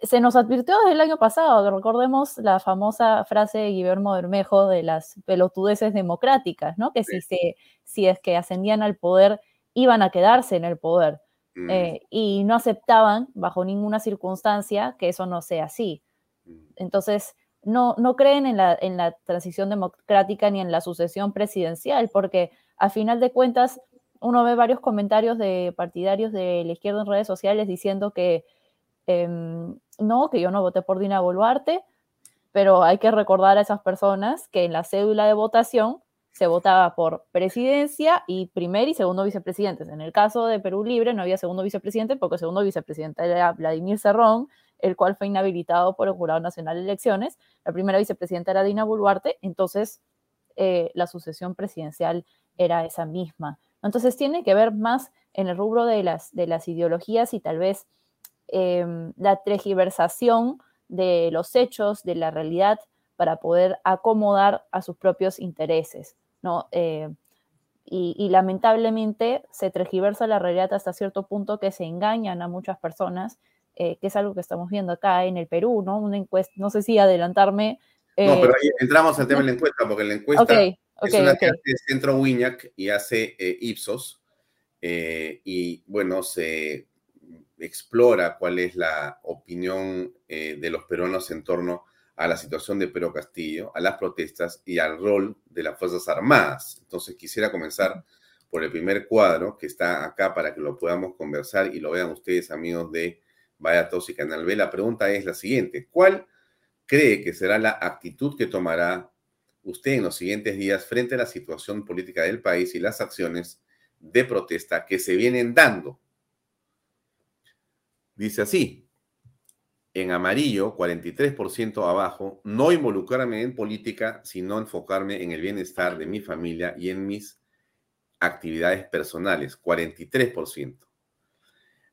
Se nos advirtió desde el año pasado, recordemos la famosa frase de Guillermo Bermejo de las pelotudeces democráticas, ¿no? Que si, se, si es que ascendían al poder, iban a quedarse en el poder. Mm. Eh, y no aceptaban bajo ninguna circunstancia que eso no sea así. Mm. Entonces, no, no creen en la, en la transición democrática ni en la sucesión presidencial, porque a final de cuentas uno ve varios comentarios de partidarios de la izquierda en redes sociales diciendo que em, no, que yo no voté por Dina Boluarte, pero hay que recordar a esas personas que en la cédula de votación se votaba por presidencia y primer y segundo vicepresidentes. En el caso de Perú Libre no había segundo vicepresidente porque el segundo vicepresidente era Vladimir Cerrón, el cual fue inhabilitado por el Jurado Nacional de Elecciones. La primera vicepresidenta era Dina Boluarte, entonces eh, la sucesión presidencial era esa misma. Entonces tiene que ver más en el rubro de las, de las ideologías y tal vez em, la tergiversación de los hechos, de la realidad, para poder acomodar a sus propios intereses, ¿no? Eh, y, lamentablemente se tergiversa la realidad hasta cierto punto que se engañan a muchas personas, eh, que es algo que estamos viendo acá en el Perú, ¿no? Una encuesta, no sé si adelantarme. no, pero ahí entramos al tema de la encuesta, porque la encuesta es una que hace Centro Wiñac y hace Ipsos, y bueno, se explora cuál es la opinión eh, de los peruanos en torno a la situación de Pedro Castillo, a las protestas y al rol de las Fuerzas Armadas. Entonces quisiera comenzar por el primer cuadro que está acá para que lo podamos conversar y lo vean ustedes, amigos de Vaya Tos y Canal B. La pregunta es la siguiente. ¿Cuál cree que será la actitud que tomará usted en los siguientes días frente a la situación política del país y las acciones de protesta que se vienen dando Dice así, en amarillo, 43% abajo, no involucrarme en política, sino enfocarme en el bienestar de mi familia y en mis actividades personales, 43%.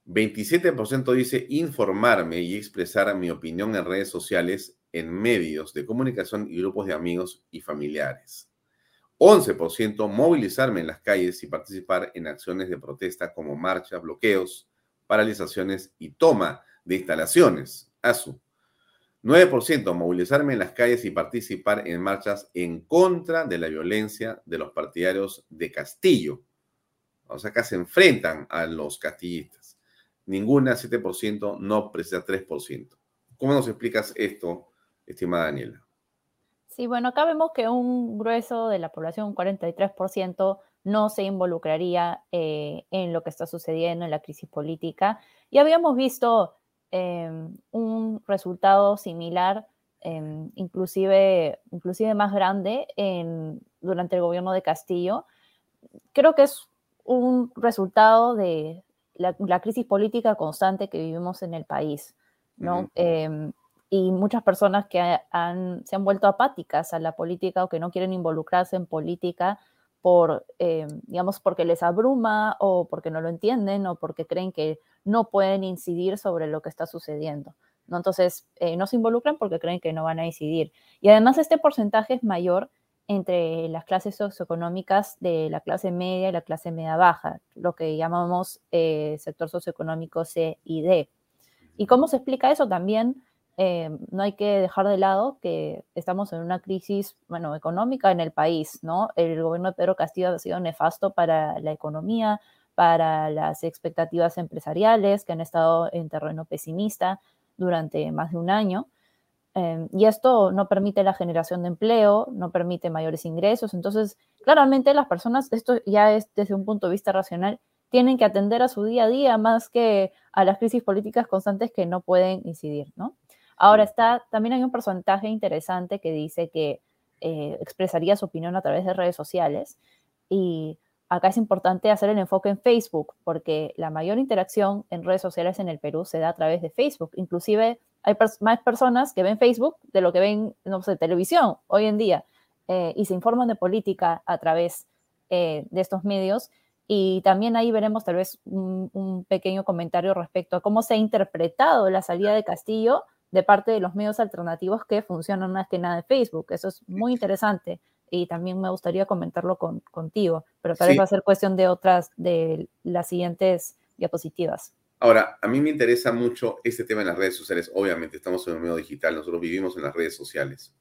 27% dice informarme y expresar mi opinión en redes sociales, en medios de comunicación y grupos de amigos y familiares. 11% movilizarme en las calles y participar en acciones de protesta como marchas, bloqueos, paralizaciones y toma de instalaciones. ASU. 9%, movilizarme en las calles y participar en marchas en contra de la violencia de los partidarios de Castillo. O sea, acá se enfrentan a los castillistas. Ninguna 7%, no precisa 3%. ¿Cómo nos explicas esto, estimada Daniela? Sí, bueno, acá vemos que un grueso de la población, un 43%, no se involucraría eh, en lo que está sucediendo en la crisis política. Y habíamos visto em, un resultado similar, em, inclusive, inclusive más grande, en, durante el gobierno de Castillo. Creo que es un resultado de la, crisis política constante que vivimos en el país, ¿no? Em, y muchas personas que se han vuelto apáticas a la política o que no quieren involucrarse en política por, eh, digamos, porque les abruma o porque no lo entienden o porque creen que no pueden incidir sobre lo que está sucediendo. ¿no? Entonces, eh, no se involucran porque creen que no van a incidir. Y además este porcentaje es mayor entre las clases socioeconómicas de la clase media y la clase media baja, lo que llamamos eh, sector socioeconómico C y D. ¿Y cómo se explica eso? También eh, no hay que dejar de lado que estamos en una crisis, bueno, económica en el país, ¿no? El gobierno de Pedro Castillo ha sido nefasto para la economía, para las expectativas empresariales que han estado en terreno pesimista durante más de un año. Eh, y esto no permite la generación de empleo, no permite mayores ingresos. Entonces, claramente las personas, esto ya es desde un punto de vista racional, tienen que atender a su día a día más que a las crisis políticas constantes que no pueden incidir, ¿no? Ahora está, también hay un porcentaje interesante que dice que eh, expresaría su opinión a través de redes sociales y acá es importante hacer el enfoque en Facebook porque la mayor interacción en redes sociales en el Perú se da a través de Facebook. Inclusive hay más personas que ven Facebook de lo que ven, no sé, televisión hoy en día eh, y se informan de política a través eh, de estos medios. Y también ahí veremos tal vez un, un, pequeño comentario respecto a cómo se ha interpretado la salida de Castillo de parte de los medios alternativos que funcionan más que nada de Facebook. Eso es muy interesante y también me gustaría comentarlo con, contigo, pero tal vez va a ser cuestión de otras, de las siguientes diapositivas. Ahora, a mí me interesa mucho este tema en las redes sociales. Obviamente, estamos en un medio digital, nosotros vivimos en las redes sociales.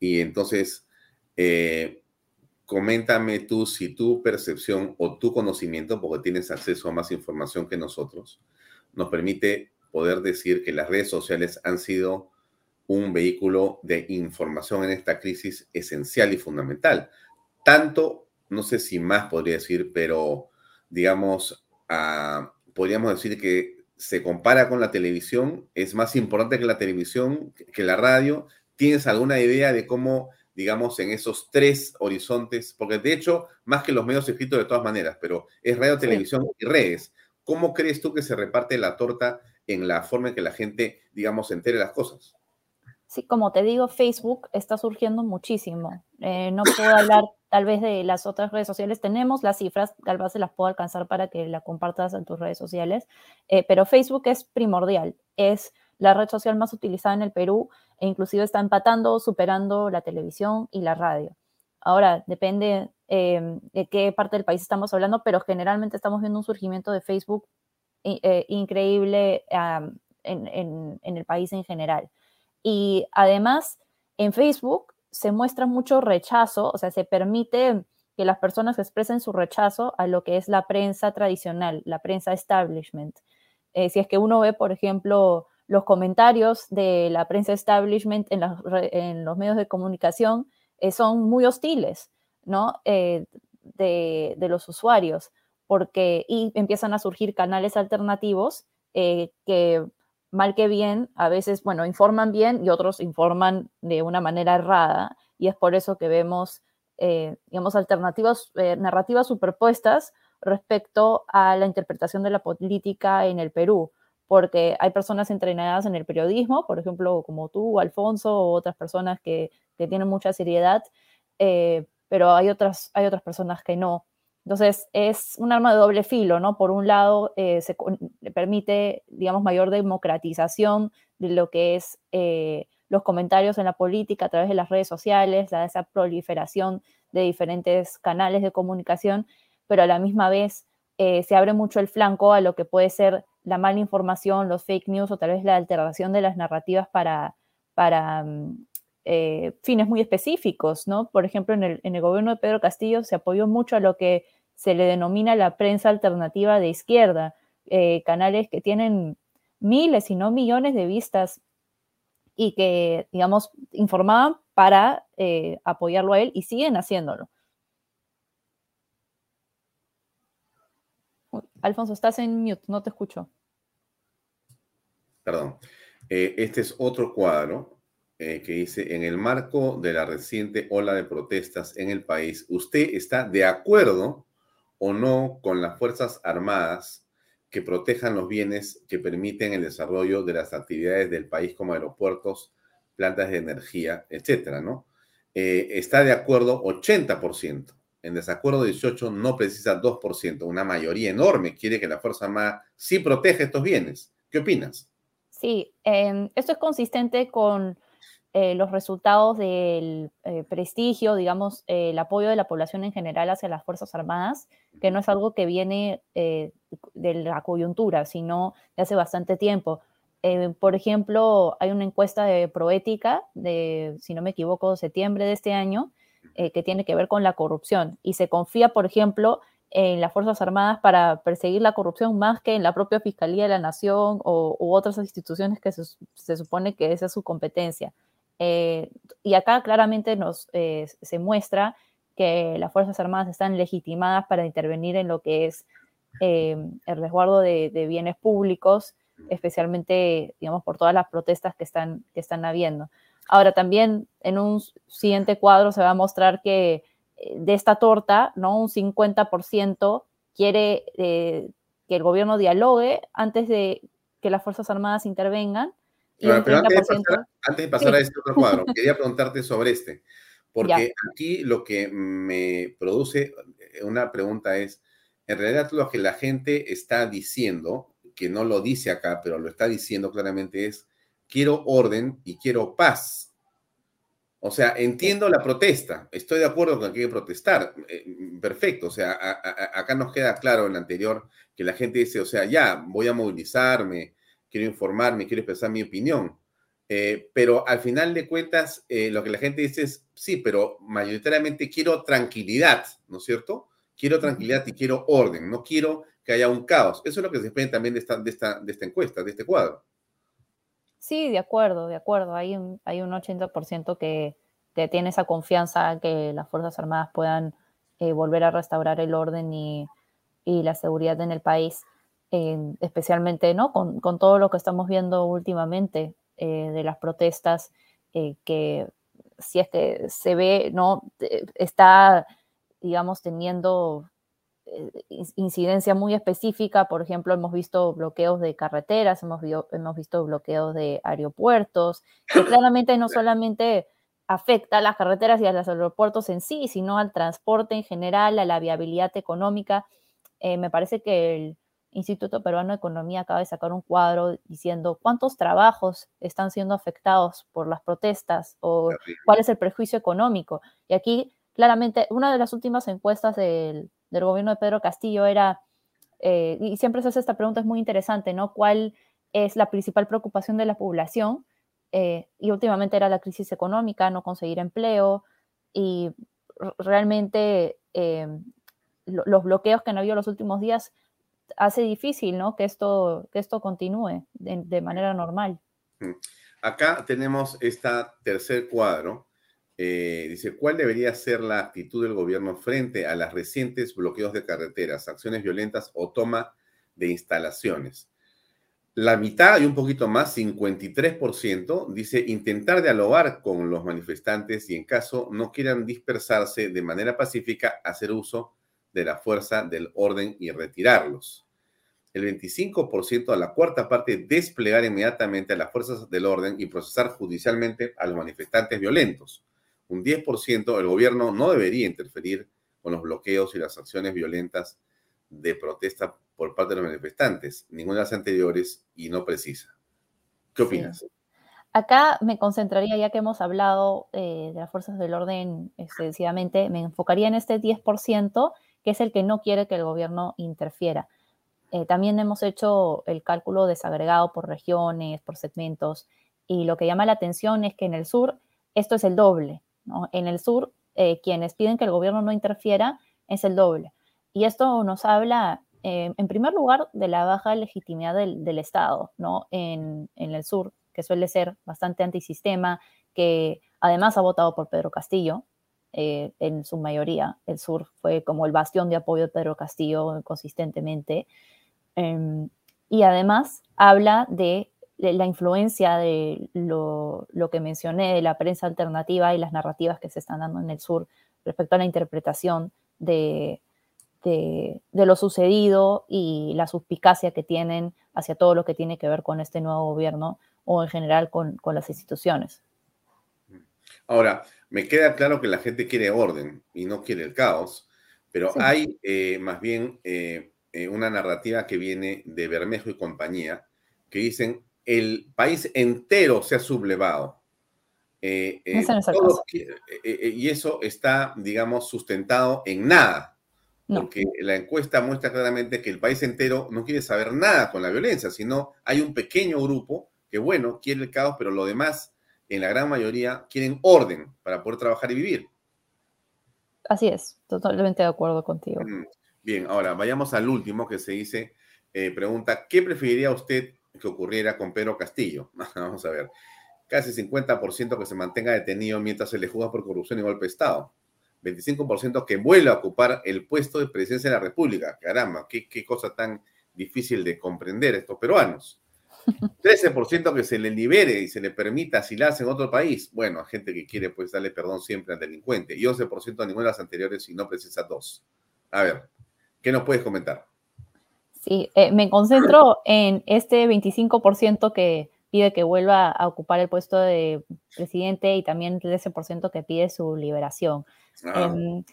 Y entonces, eh, coméntame tú si tu percepción o tu conocimiento, porque tienes acceso a más información que nosotros, nos permite poder decir que las redes sociales han sido un vehículo de información en esta crisis esencial y fundamental. Tanto, no sé si más podría decir, pero digamos, ah, podríamos decir que se compara con la televisión, es más importante que la televisión, que la radio. ¿Tienes alguna idea de cómo, digamos, en esos tres horizontes, porque de hecho, más que los medios escritos de todas maneras, pero es radio, televisión y redes, ¿cómo crees tú que se reparte la torta en la forma en que la gente, digamos, entere las cosas. Sí, como te digo, Facebook está surgiendo muchísimo. Eh, no puedo hablar tal vez de las otras redes sociales. Tenemos las cifras, tal vez se las puedo alcanzar para que la compartas en tus redes sociales, eh, pero Facebook es primordial, es la red social más utilizada en el Perú e inclusive está empatando, superando la televisión y la radio. Ahora, depende em, de qué parte del país estamos hablando, pero generalmente estamos viendo un surgimiento de Facebook eh, increíble en, el país en general. Y además, en Facebook se muestra mucho rechazo, o sea, se permite que las personas expresen su rechazo a lo que es la prensa tradicional, la prensa establishment. Eh, si es que uno ve, por ejemplo, los comentarios de la prensa establishment en, los medios de comunicación, eh, son muy hostiles, ¿no? Eh, de, los usuarios, porque y empiezan a surgir canales alternativos que mal que bien, a veces, bueno, informan bien y otros informan de una manera errada. Y es por eso que vemos, eh, digamos, alternativas, eh, narrativas superpuestas respecto a la interpretación de la política en el Perú. Porque hay personas entrenadas en el periodismo, por ejemplo, como tú, Alfonso, o otras personas que, tienen mucha seriedad, eh, pero hay otras, hay otras personas que no. Entonces, es un arma de doble filo, ¿no? Por un lado, eh, se permite, digamos, mayor democratización de lo que es eh, los comentarios en la política a través de las redes sociales, la, esa proliferación de diferentes canales de comunicación, pero a la misma vez eh, se abre mucho el flanco a lo que puede ser la mala información, los fake news o tal vez la alteración de las narrativas para, para mm, fines muy específicos, ¿no? Por ejemplo, en el, gobierno de Pedro Castillo se apoyó mucho a lo que se le denomina la prensa alternativa de izquierda, eh, canales que tienen miles y no millones de vistas y que, digamos, informaban para eh, apoyarlo a él y siguen haciéndolo. Alfonso, estás en mute, no te escucho. Perdón. Eh, este es otro cuadro que dice, en el marco de la reciente ola de protestas en el país, ¿usted está de acuerdo o no con las Fuerzas Armadas que protejan los bienes que permiten el desarrollo de las actividades del país como aeropuertos, plantas de energía, etcétera, ¿no? Eh, está de acuerdo 80%. En desacuerdo 18 no precisa 2%. Una mayoría enorme quiere que la Fuerza Armada sí proteja estos bienes. ¿Qué opinas? Sí, em, esto es consistente con eh, los resultados del eh, prestigio, digamos, eh, el apoyo de la población en general hacia las Fuerzas Armadas, que no es algo que viene de la coyuntura, sino de hace bastante tiempo. por ejemplo, hay una encuesta de Proética, de, si no me equivoco, septiembre de este año, que tiene que ver con la corrupción. Y se confía, por ejemplo, en las Fuerzas Armadas para perseguir la corrupción más que en la propia Fiscalía de la Nación o, u otras instituciones que se, se supone que esa es su competencia. Eh, y acá claramente nos, eh, se muestra que las Fuerzas Armadas están legitimadas para intervenir en lo que es eh, el resguardo de, bienes públicos, especialmente, digamos, por todas las protestas que están, que están habiendo. Ahora, también en un siguiente cuadro se va a mostrar que de esta torta, ¿no? Un 50% quiere que el gobierno dialogue antes de que las Fuerzas Armadas intervengan pero antes de, pasar, a este otro cuadro, quería preguntarte sobre este, porque aquí lo que me produce eh, una pregunta es, en realidad lo que la gente está diciendo, que no lo dice acá, pero lo está diciendo claramente es, quiero orden y quiero paz. O sea, entiendo la protesta, estoy de acuerdo con que hay que protestar, eh, perfecto, o sea, acá nos queda claro en el anterior que la gente dice, o sea, ya, voy a movilizarme, quiero informarme, quiero expresar mi opinión. Eh, pero al final de cuentas, eh, lo que la gente dice es, sí, pero mayoritariamente quiero tranquilidad, ¿no es cierto? Quiero tranquilidad y quiero orden, no quiero que haya un caos. Eso es lo que se espera también de esta, de esta, de esta encuesta, de este cuadro. Sí, de acuerdo, de acuerdo. Hay un, hay un 80% que, que, tiene esa confianza que las Fuerzas Armadas puedan eh, volver a restaurar el orden y, y la seguridad en el país especialmente ¿no? Con, con, todo lo que estamos viendo últimamente eh, de las protestas, eh, que si es que se ve, ¿no? está, digamos, teniendo eh, incidencia muy específica, por ejemplo, hemos visto bloqueos de carreteras, hemos, hemos visto bloqueos de aeropuertos, que claramente no solamente afecta a las carreteras y a los aeropuertos en sí, sino al transporte en general, a la viabilidad económica. Eh, me parece que el Instituto Peruano de Economía acaba de sacar un cuadro diciendo cuántos trabajos están siendo afectados por las protestas o cuál es el prejuicio económico. Y aquí, claramente, una de las últimas encuestas del, del gobierno de Pedro Castillo era, eh, y siempre se hace esta pregunta, es muy interesante, ¿no? ¿Cuál es la principal preocupación de la población? Eh, y últimamente era la crisis económica, no conseguir empleo y realmente eh, los bloqueos que han habido los últimos días hace difícil ¿no? que, esto, que esto continúe de, manera normal. Acá tenemos este tercer cuadro. Eh, dice, ¿cuál debería ser la actitud del gobierno frente a las recientes bloqueos de carreteras, acciones violentas o toma de instalaciones? La mitad y un poquito más, 53%, dice intentar dialogar con los manifestantes y en caso no quieran dispersarse de manera pacífica, hacer uso de la fuerza del orden y retirarlos. El 25% a la cuarta parte desplegar inmediatamente a las fuerzas del orden y procesar judicialmente a los manifestantes violentos. Un 10% el gobierno no debería interferir con los bloqueos y las acciones violentas de protesta por parte de los manifestantes, ninguna de las anteriores y no precisa. ¿Qué opinas? Acá me concentraría, ya que hemos hablado eh, de las fuerzas del orden excesivamente, me enfocaría en este 10%, que es el que no quiere que el gobierno interfiera. Eh, también hemos hecho el cálculo desagregado por regiones, por segmentos, y lo que llama la atención es que en el sur esto es el doble. En el sur, eh, quienes piden que el gobierno no interfiera es el doble. Y esto nos habla, eh, en primer lugar, de la baja legitimidad del, Estado, ¿no? En, el sur, que suele ser bastante antisistema, que además ha votado por Pedro Castillo, eh, en su mayoría. El sur fue como el bastión de apoyo de Pedro Castillo consistentemente. Em, y además habla de, la influencia de lo, lo, que mencioné de la prensa alternativa y las narrativas que se están dando en el sur respecto a la interpretación de, de, lo sucedido y la suspicacia que tienen hacia todo lo que tiene que ver con este nuevo gobierno o en general con, las instituciones. Ahora, me queda claro que la gente quiere orden y no quiere el caos, pero hay eh, más bien eh, eh, una narrativa que viene de Bermejo y compañía que dicen el país entero se ha sublevado. y eso está, digamos, sustentado en nada porque la encuesta muestra claramente que el país entero no quiere saber nada con la violencia, sino hay un pequeño grupo que, bueno, quiere el caos, pero lo demás, en la gran mayoría, quieren orden para poder trabajar y vivir. Así es, totalmente de acuerdo contigo. Mm, bien, ahora vayamos al último que se dice, eh, pregunta, ¿qué preferiría usted que ocurriera con Pedro Castillo? Vamos a ver, casi 50% que se mantenga detenido mientras se le juzga por corrupción y golpe de Estado. 25% que vuelva a ocupar el puesto de presidencia de la República. Caramba, qué, qué cosa tan difícil de comprender estos peruanos. 13% que se le libere y se le permita asilarse en otro país. Bueno, a gente que quiere pues darle perdón siempre al delincuente. Y 11% a ninguna de las anteriores y no precisa dos. A ver, ¿qué nos puedes comentar? Sí, eh, me concentro en este 25% que pide que vuelva a ocupar el puesto de presidente y también el 13% que pide su liberación. Ah. Em,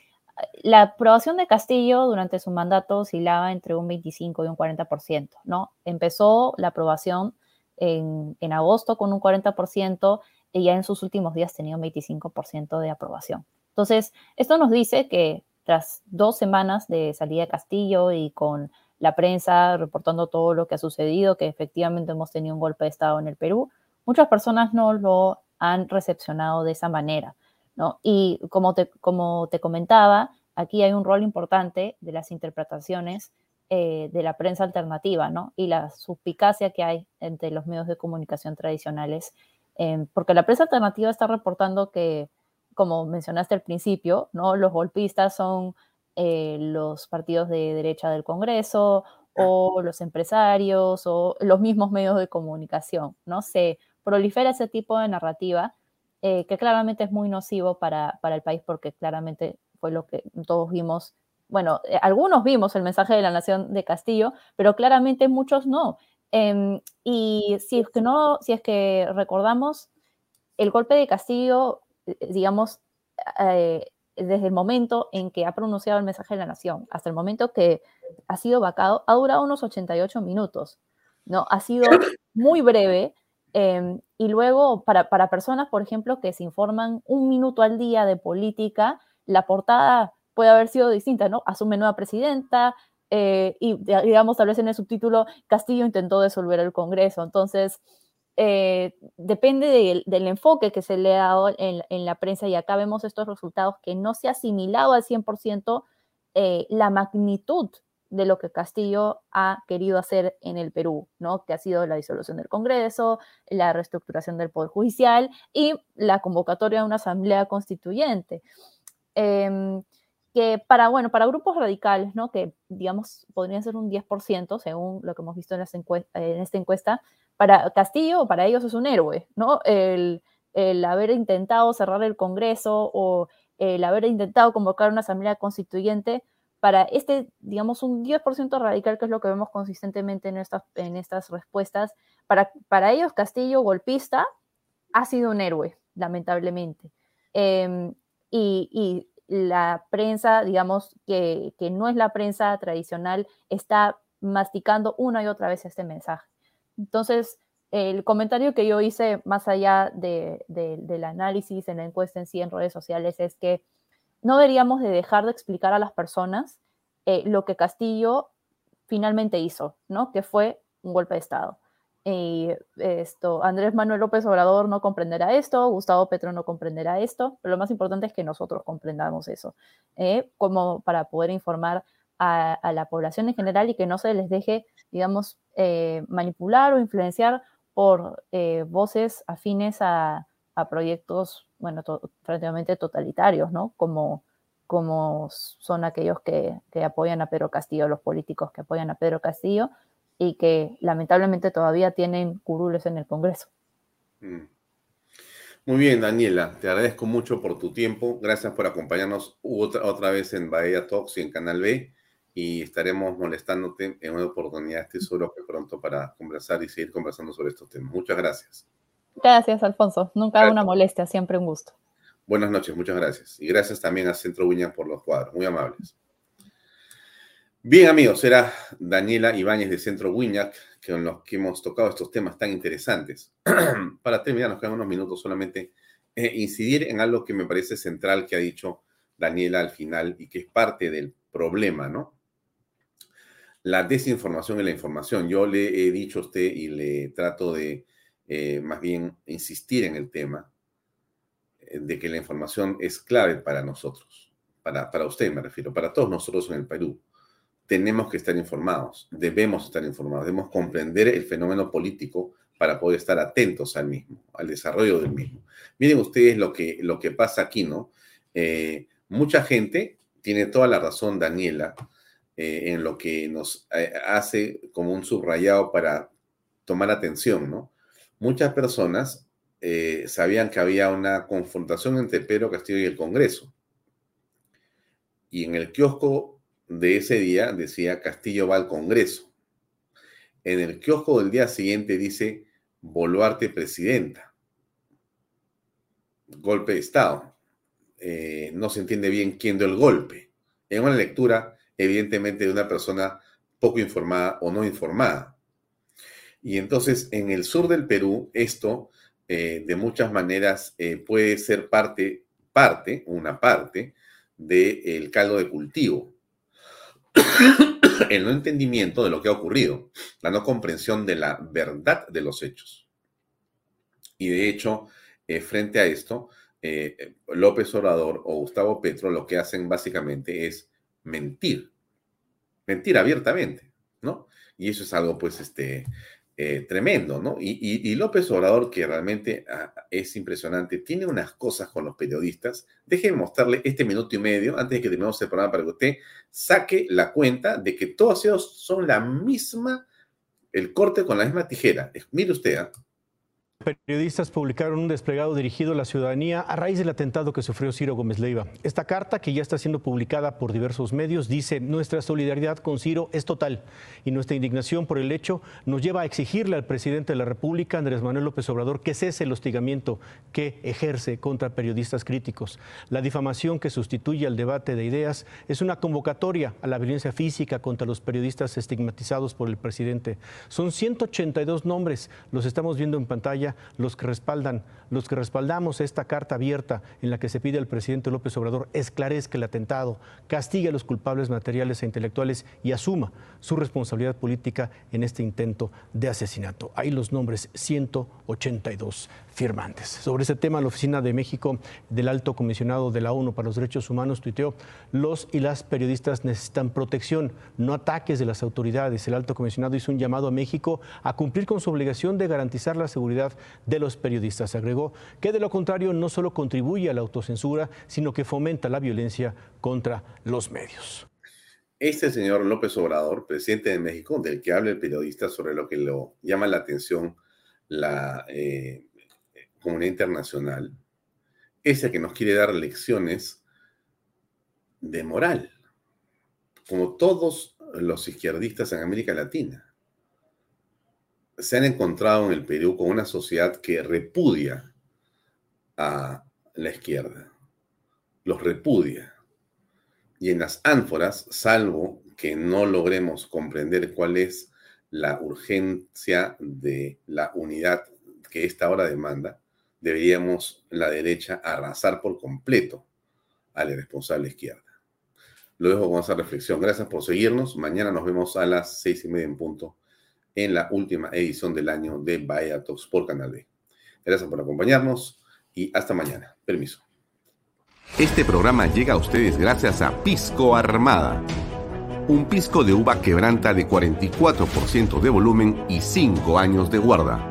la aprobación de Castillo durante su mandato oscilaba entre un 25 y un 40%, ¿no? Empezó la aprobación en, agosto con un 40% y ya en sus últimos días tenía un 25% de aprobación. Entonces, esto nos dice que tras dos semanas de salida de Castillo y con la prensa reportando todo lo que ha sucedido, que efectivamente hemos tenido un golpe de Estado en el Perú, muchas personas no lo han recepcionado de esa manera. Y como te, como te comentaba, aquí hay un rol importante de las interpretaciones eh, de la prensa alternativa, ¿no? Y la suspicacia que hay entre los medios de comunicación tradicionales, eh, porque la prensa alternativa está reportando que, como mencionaste al principio, ¿no? Los golpistas son eh, los partidos de derecha del Congreso o los empresarios o los mismos medios de comunicación, ¿no? Se prolifera ese tipo de narrativa eh, que claramente es muy nocivo para, para, el país porque claramente fue lo que todos vimos. Bueno, eh, algunos vimos el mensaje de la Nación de Castillo, pero claramente muchos no. Em, y si es que no, si es que recordamos, el golpe de Castillo digamos, desde el momento en que ha pronunciado el mensaje de la nación hasta el momento que ha sido vacado, ha durado unos 88 minutos, ¿no? Ha sido muy breve em, y luego para, para personas, por ejemplo, que se informan un minuto al día de política, la portada puede haber sido distinta, ¿no? Asume nueva presidenta eh, y digamos tal vez en el subtítulo Castillo intentó disolver el Congreso. Entonces, eh, depende del enfoque que se le ha dado en, la prensa y acá vemos estos resultados que no se ha asimilado al 100% eh, la magnitud de lo que Castillo ha querido hacer en el Perú, ¿no? que ha sido la disolución del Congreso, la reestructuración del Poder Judicial y la convocatoria de una asamblea constituyente. Em, que para, bueno, para grupos radicales, ¿no? que digamos podrían ser un 10%, según lo que hemos visto en, en esta encuesta, para Castillo, para ellos es un héroe, ¿no? El, haber intentado cerrar el Congreso o el haber intentado convocar una asamblea constituyente, para este, digamos, un 10% radical, que es lo que vemos consistentemente en estas, en estas respuestas, para, para ellos Castillo, golpista, ha sido un héroe, lamentablemente. Em, y, la prensa, digamos, que, que no es la prensa tradicional, está masticando una y otra vez este mensaje. Entonces, el comentario que yo hice más allá del análisis en la encuesta en sí en redes sociales es que no deberíamos de dejar de explicar a las personas eh, lo que Castillo finalmente hizo, ¿no? Que fue un golpe de Estado. Y esto, Andrés Manuel López Obrador no comprenderá esto, Gustavo Petro no comprenderá esto, pero lo más importante es que nosotros comprendamos eso, ¿eh? como para poder informar a, la población en general y que no se les deje, digamos, eh, manipular o influenciar por eh, voces afines a, proyectos, bueno, prácticamente totalitarios, ¿no? Como, como son aquellos que, apoyan a Pedro Castillo, los políticos que apoyan a Pedro Castillo y que lamentablemente todavía tienen curules en el Congreso. Mm. Muy bien, Daniela, te agradezco mucho por tu tiempo. Gracias por acompañarnos otra, otra vez en Bahía Talks y en Canal B y estaremos molestándote en una oportunidad, estoy seguro que pronto para conversar y seguir conversando sobre estos temas. Muchas gracias. Gracias, Alfonso. Nunca una molestia, siempre un gusto. Buenas noches, muchas gracias. Y gracias también a Centro Wiña por los cuadros, muy amables. Bien, amigos, era Daniela Ibáñez de Centro Wiñac, con los que hemos tocado estos temas tan interesantes. Para terminar, nos quedan unos minutos solamente eh, incidir en algo que me parece central que ha dicho Daniela al final y que es parte del problema, ¿no? la desinformación y la información. Yo le he dicho a usted y le trato de eh, más bien insistir en el tema eh, de que la información es clave para nosotros, para, para usted me refiero, para todos nosotros en el Perú. Tenemos que estar informados, debemos estar informados, debemos comprender el fenómeno político para poder estar atentos al mismo, al desarrollo del mismo. Miren ustedes lo que, lo que pasa aquí, ¿no? Eh, mucha gente, tiene toda la razón Daniela, en lo que nos hace como un subrayado para tomar atención, ¿no? Muchas personas eh, sabían que había una confrontación entre Pedro Castillo y el Congreso. Y en el kiosco de ese día decía Castillo va al Congreso. En el kiosco del día siguiente dice Boluarte presidenta. Golpe de Estado. no se entiende bien quién dio el golpe. En una lectura evidentemente de una persona poco informada o no informada. Y entonces en el sur del Perú esto eh, de muchas maneras eh, puede ser parte, parte, una parte del caldo de cultivo. el no entendimiento de lo que ha ocurrido, la no comprensión de la verdad de los hechos. Y de hecho, eh, frente a esto, López Obrador o Gustavo Petro lo que hacen básicamente es mentir mentir abiertamente, ¿no? Y eso es algo, pues, este, eh, tremendo, ¿no? Y, López Obrador, que realmente ah, es impresionante, tiene unas cosas con los periodistas. Déjenme mostrarle este minuto y medio antes de que terminemos el programa para que usted saque la cuenta de que todos ellos son la misma, el corte con la misma tijera. Mire usted, ¿ah? Periodistas publicaron un desplegado dirigido a la ciudadanía a raíz del atentado que sufrió Ciro Gómez Leiva. Esta carta, que ya está siendo publicada por diversos medios, dice nuestra solidaridad con Ciro es total y nuestra indignación por el hecho nos lleva a exigirle al presidente de la República, Andrés Manuel López Obrador, que cese el hostigamiento que ejerce contra periodistas críticos. La difamación que sustituye al debate de ideas es una convocatoria a la violencia física contra los periodistas estigmatizados por el presidente. Son 182 nombres, los estamos viendo en pantalla los que respaldan, los que respaldamos esta carta abierta en la que se pide al presidente López Obrador esclarezca el atentado, castigue a los culpables materiales e intelectuales y asuma su responsabilidad política en este intento de asesinato. Hay los nombres 182 firmantes. Sobre ese tema, la Oficina de México del Alto Comisionado de la ONU para los Derechos Humanos tuiteó, los y las periodistas necesitan protección, no ataques de las autoridades. El Alto Comisionado hizo un llamado a México a cumplir con su obligación de garantizar la seguridad de los periodistas. Agregó que de lo contrario no solo contribuye a la autocensura, sino que fomenta la violencia contra los medios. Este señor López Obrador, presidente de México, del que habla el periodista sobre lo que lo llama la atención la eh, comunidad internacional, es el que nos quiere dar lecciones de moral, como todos los izquierdistas en América Latina se han encontrado en el Perú con una sociedad que repudia a la izquierda, los repudia. Y en las ánforas, salvo que no logremos comprender cuál es la urgencia de la unidad que esta hora demanda, deberíamos la derecha arrasar por completo a la irresponsable izquierda. Lo dejo con esa reflexión. Gracias por seguirnos. Mañana nos vemos a las seis y media en punto en la última edición del año de Bahía por Canal B. Gracias por acompañarnos y hasta mañana. Permiso. Este programa llega a ustedes gracias a Pisco Armada. Un pisco de uva quebranta de 44% de volumen y 5 años de guarda.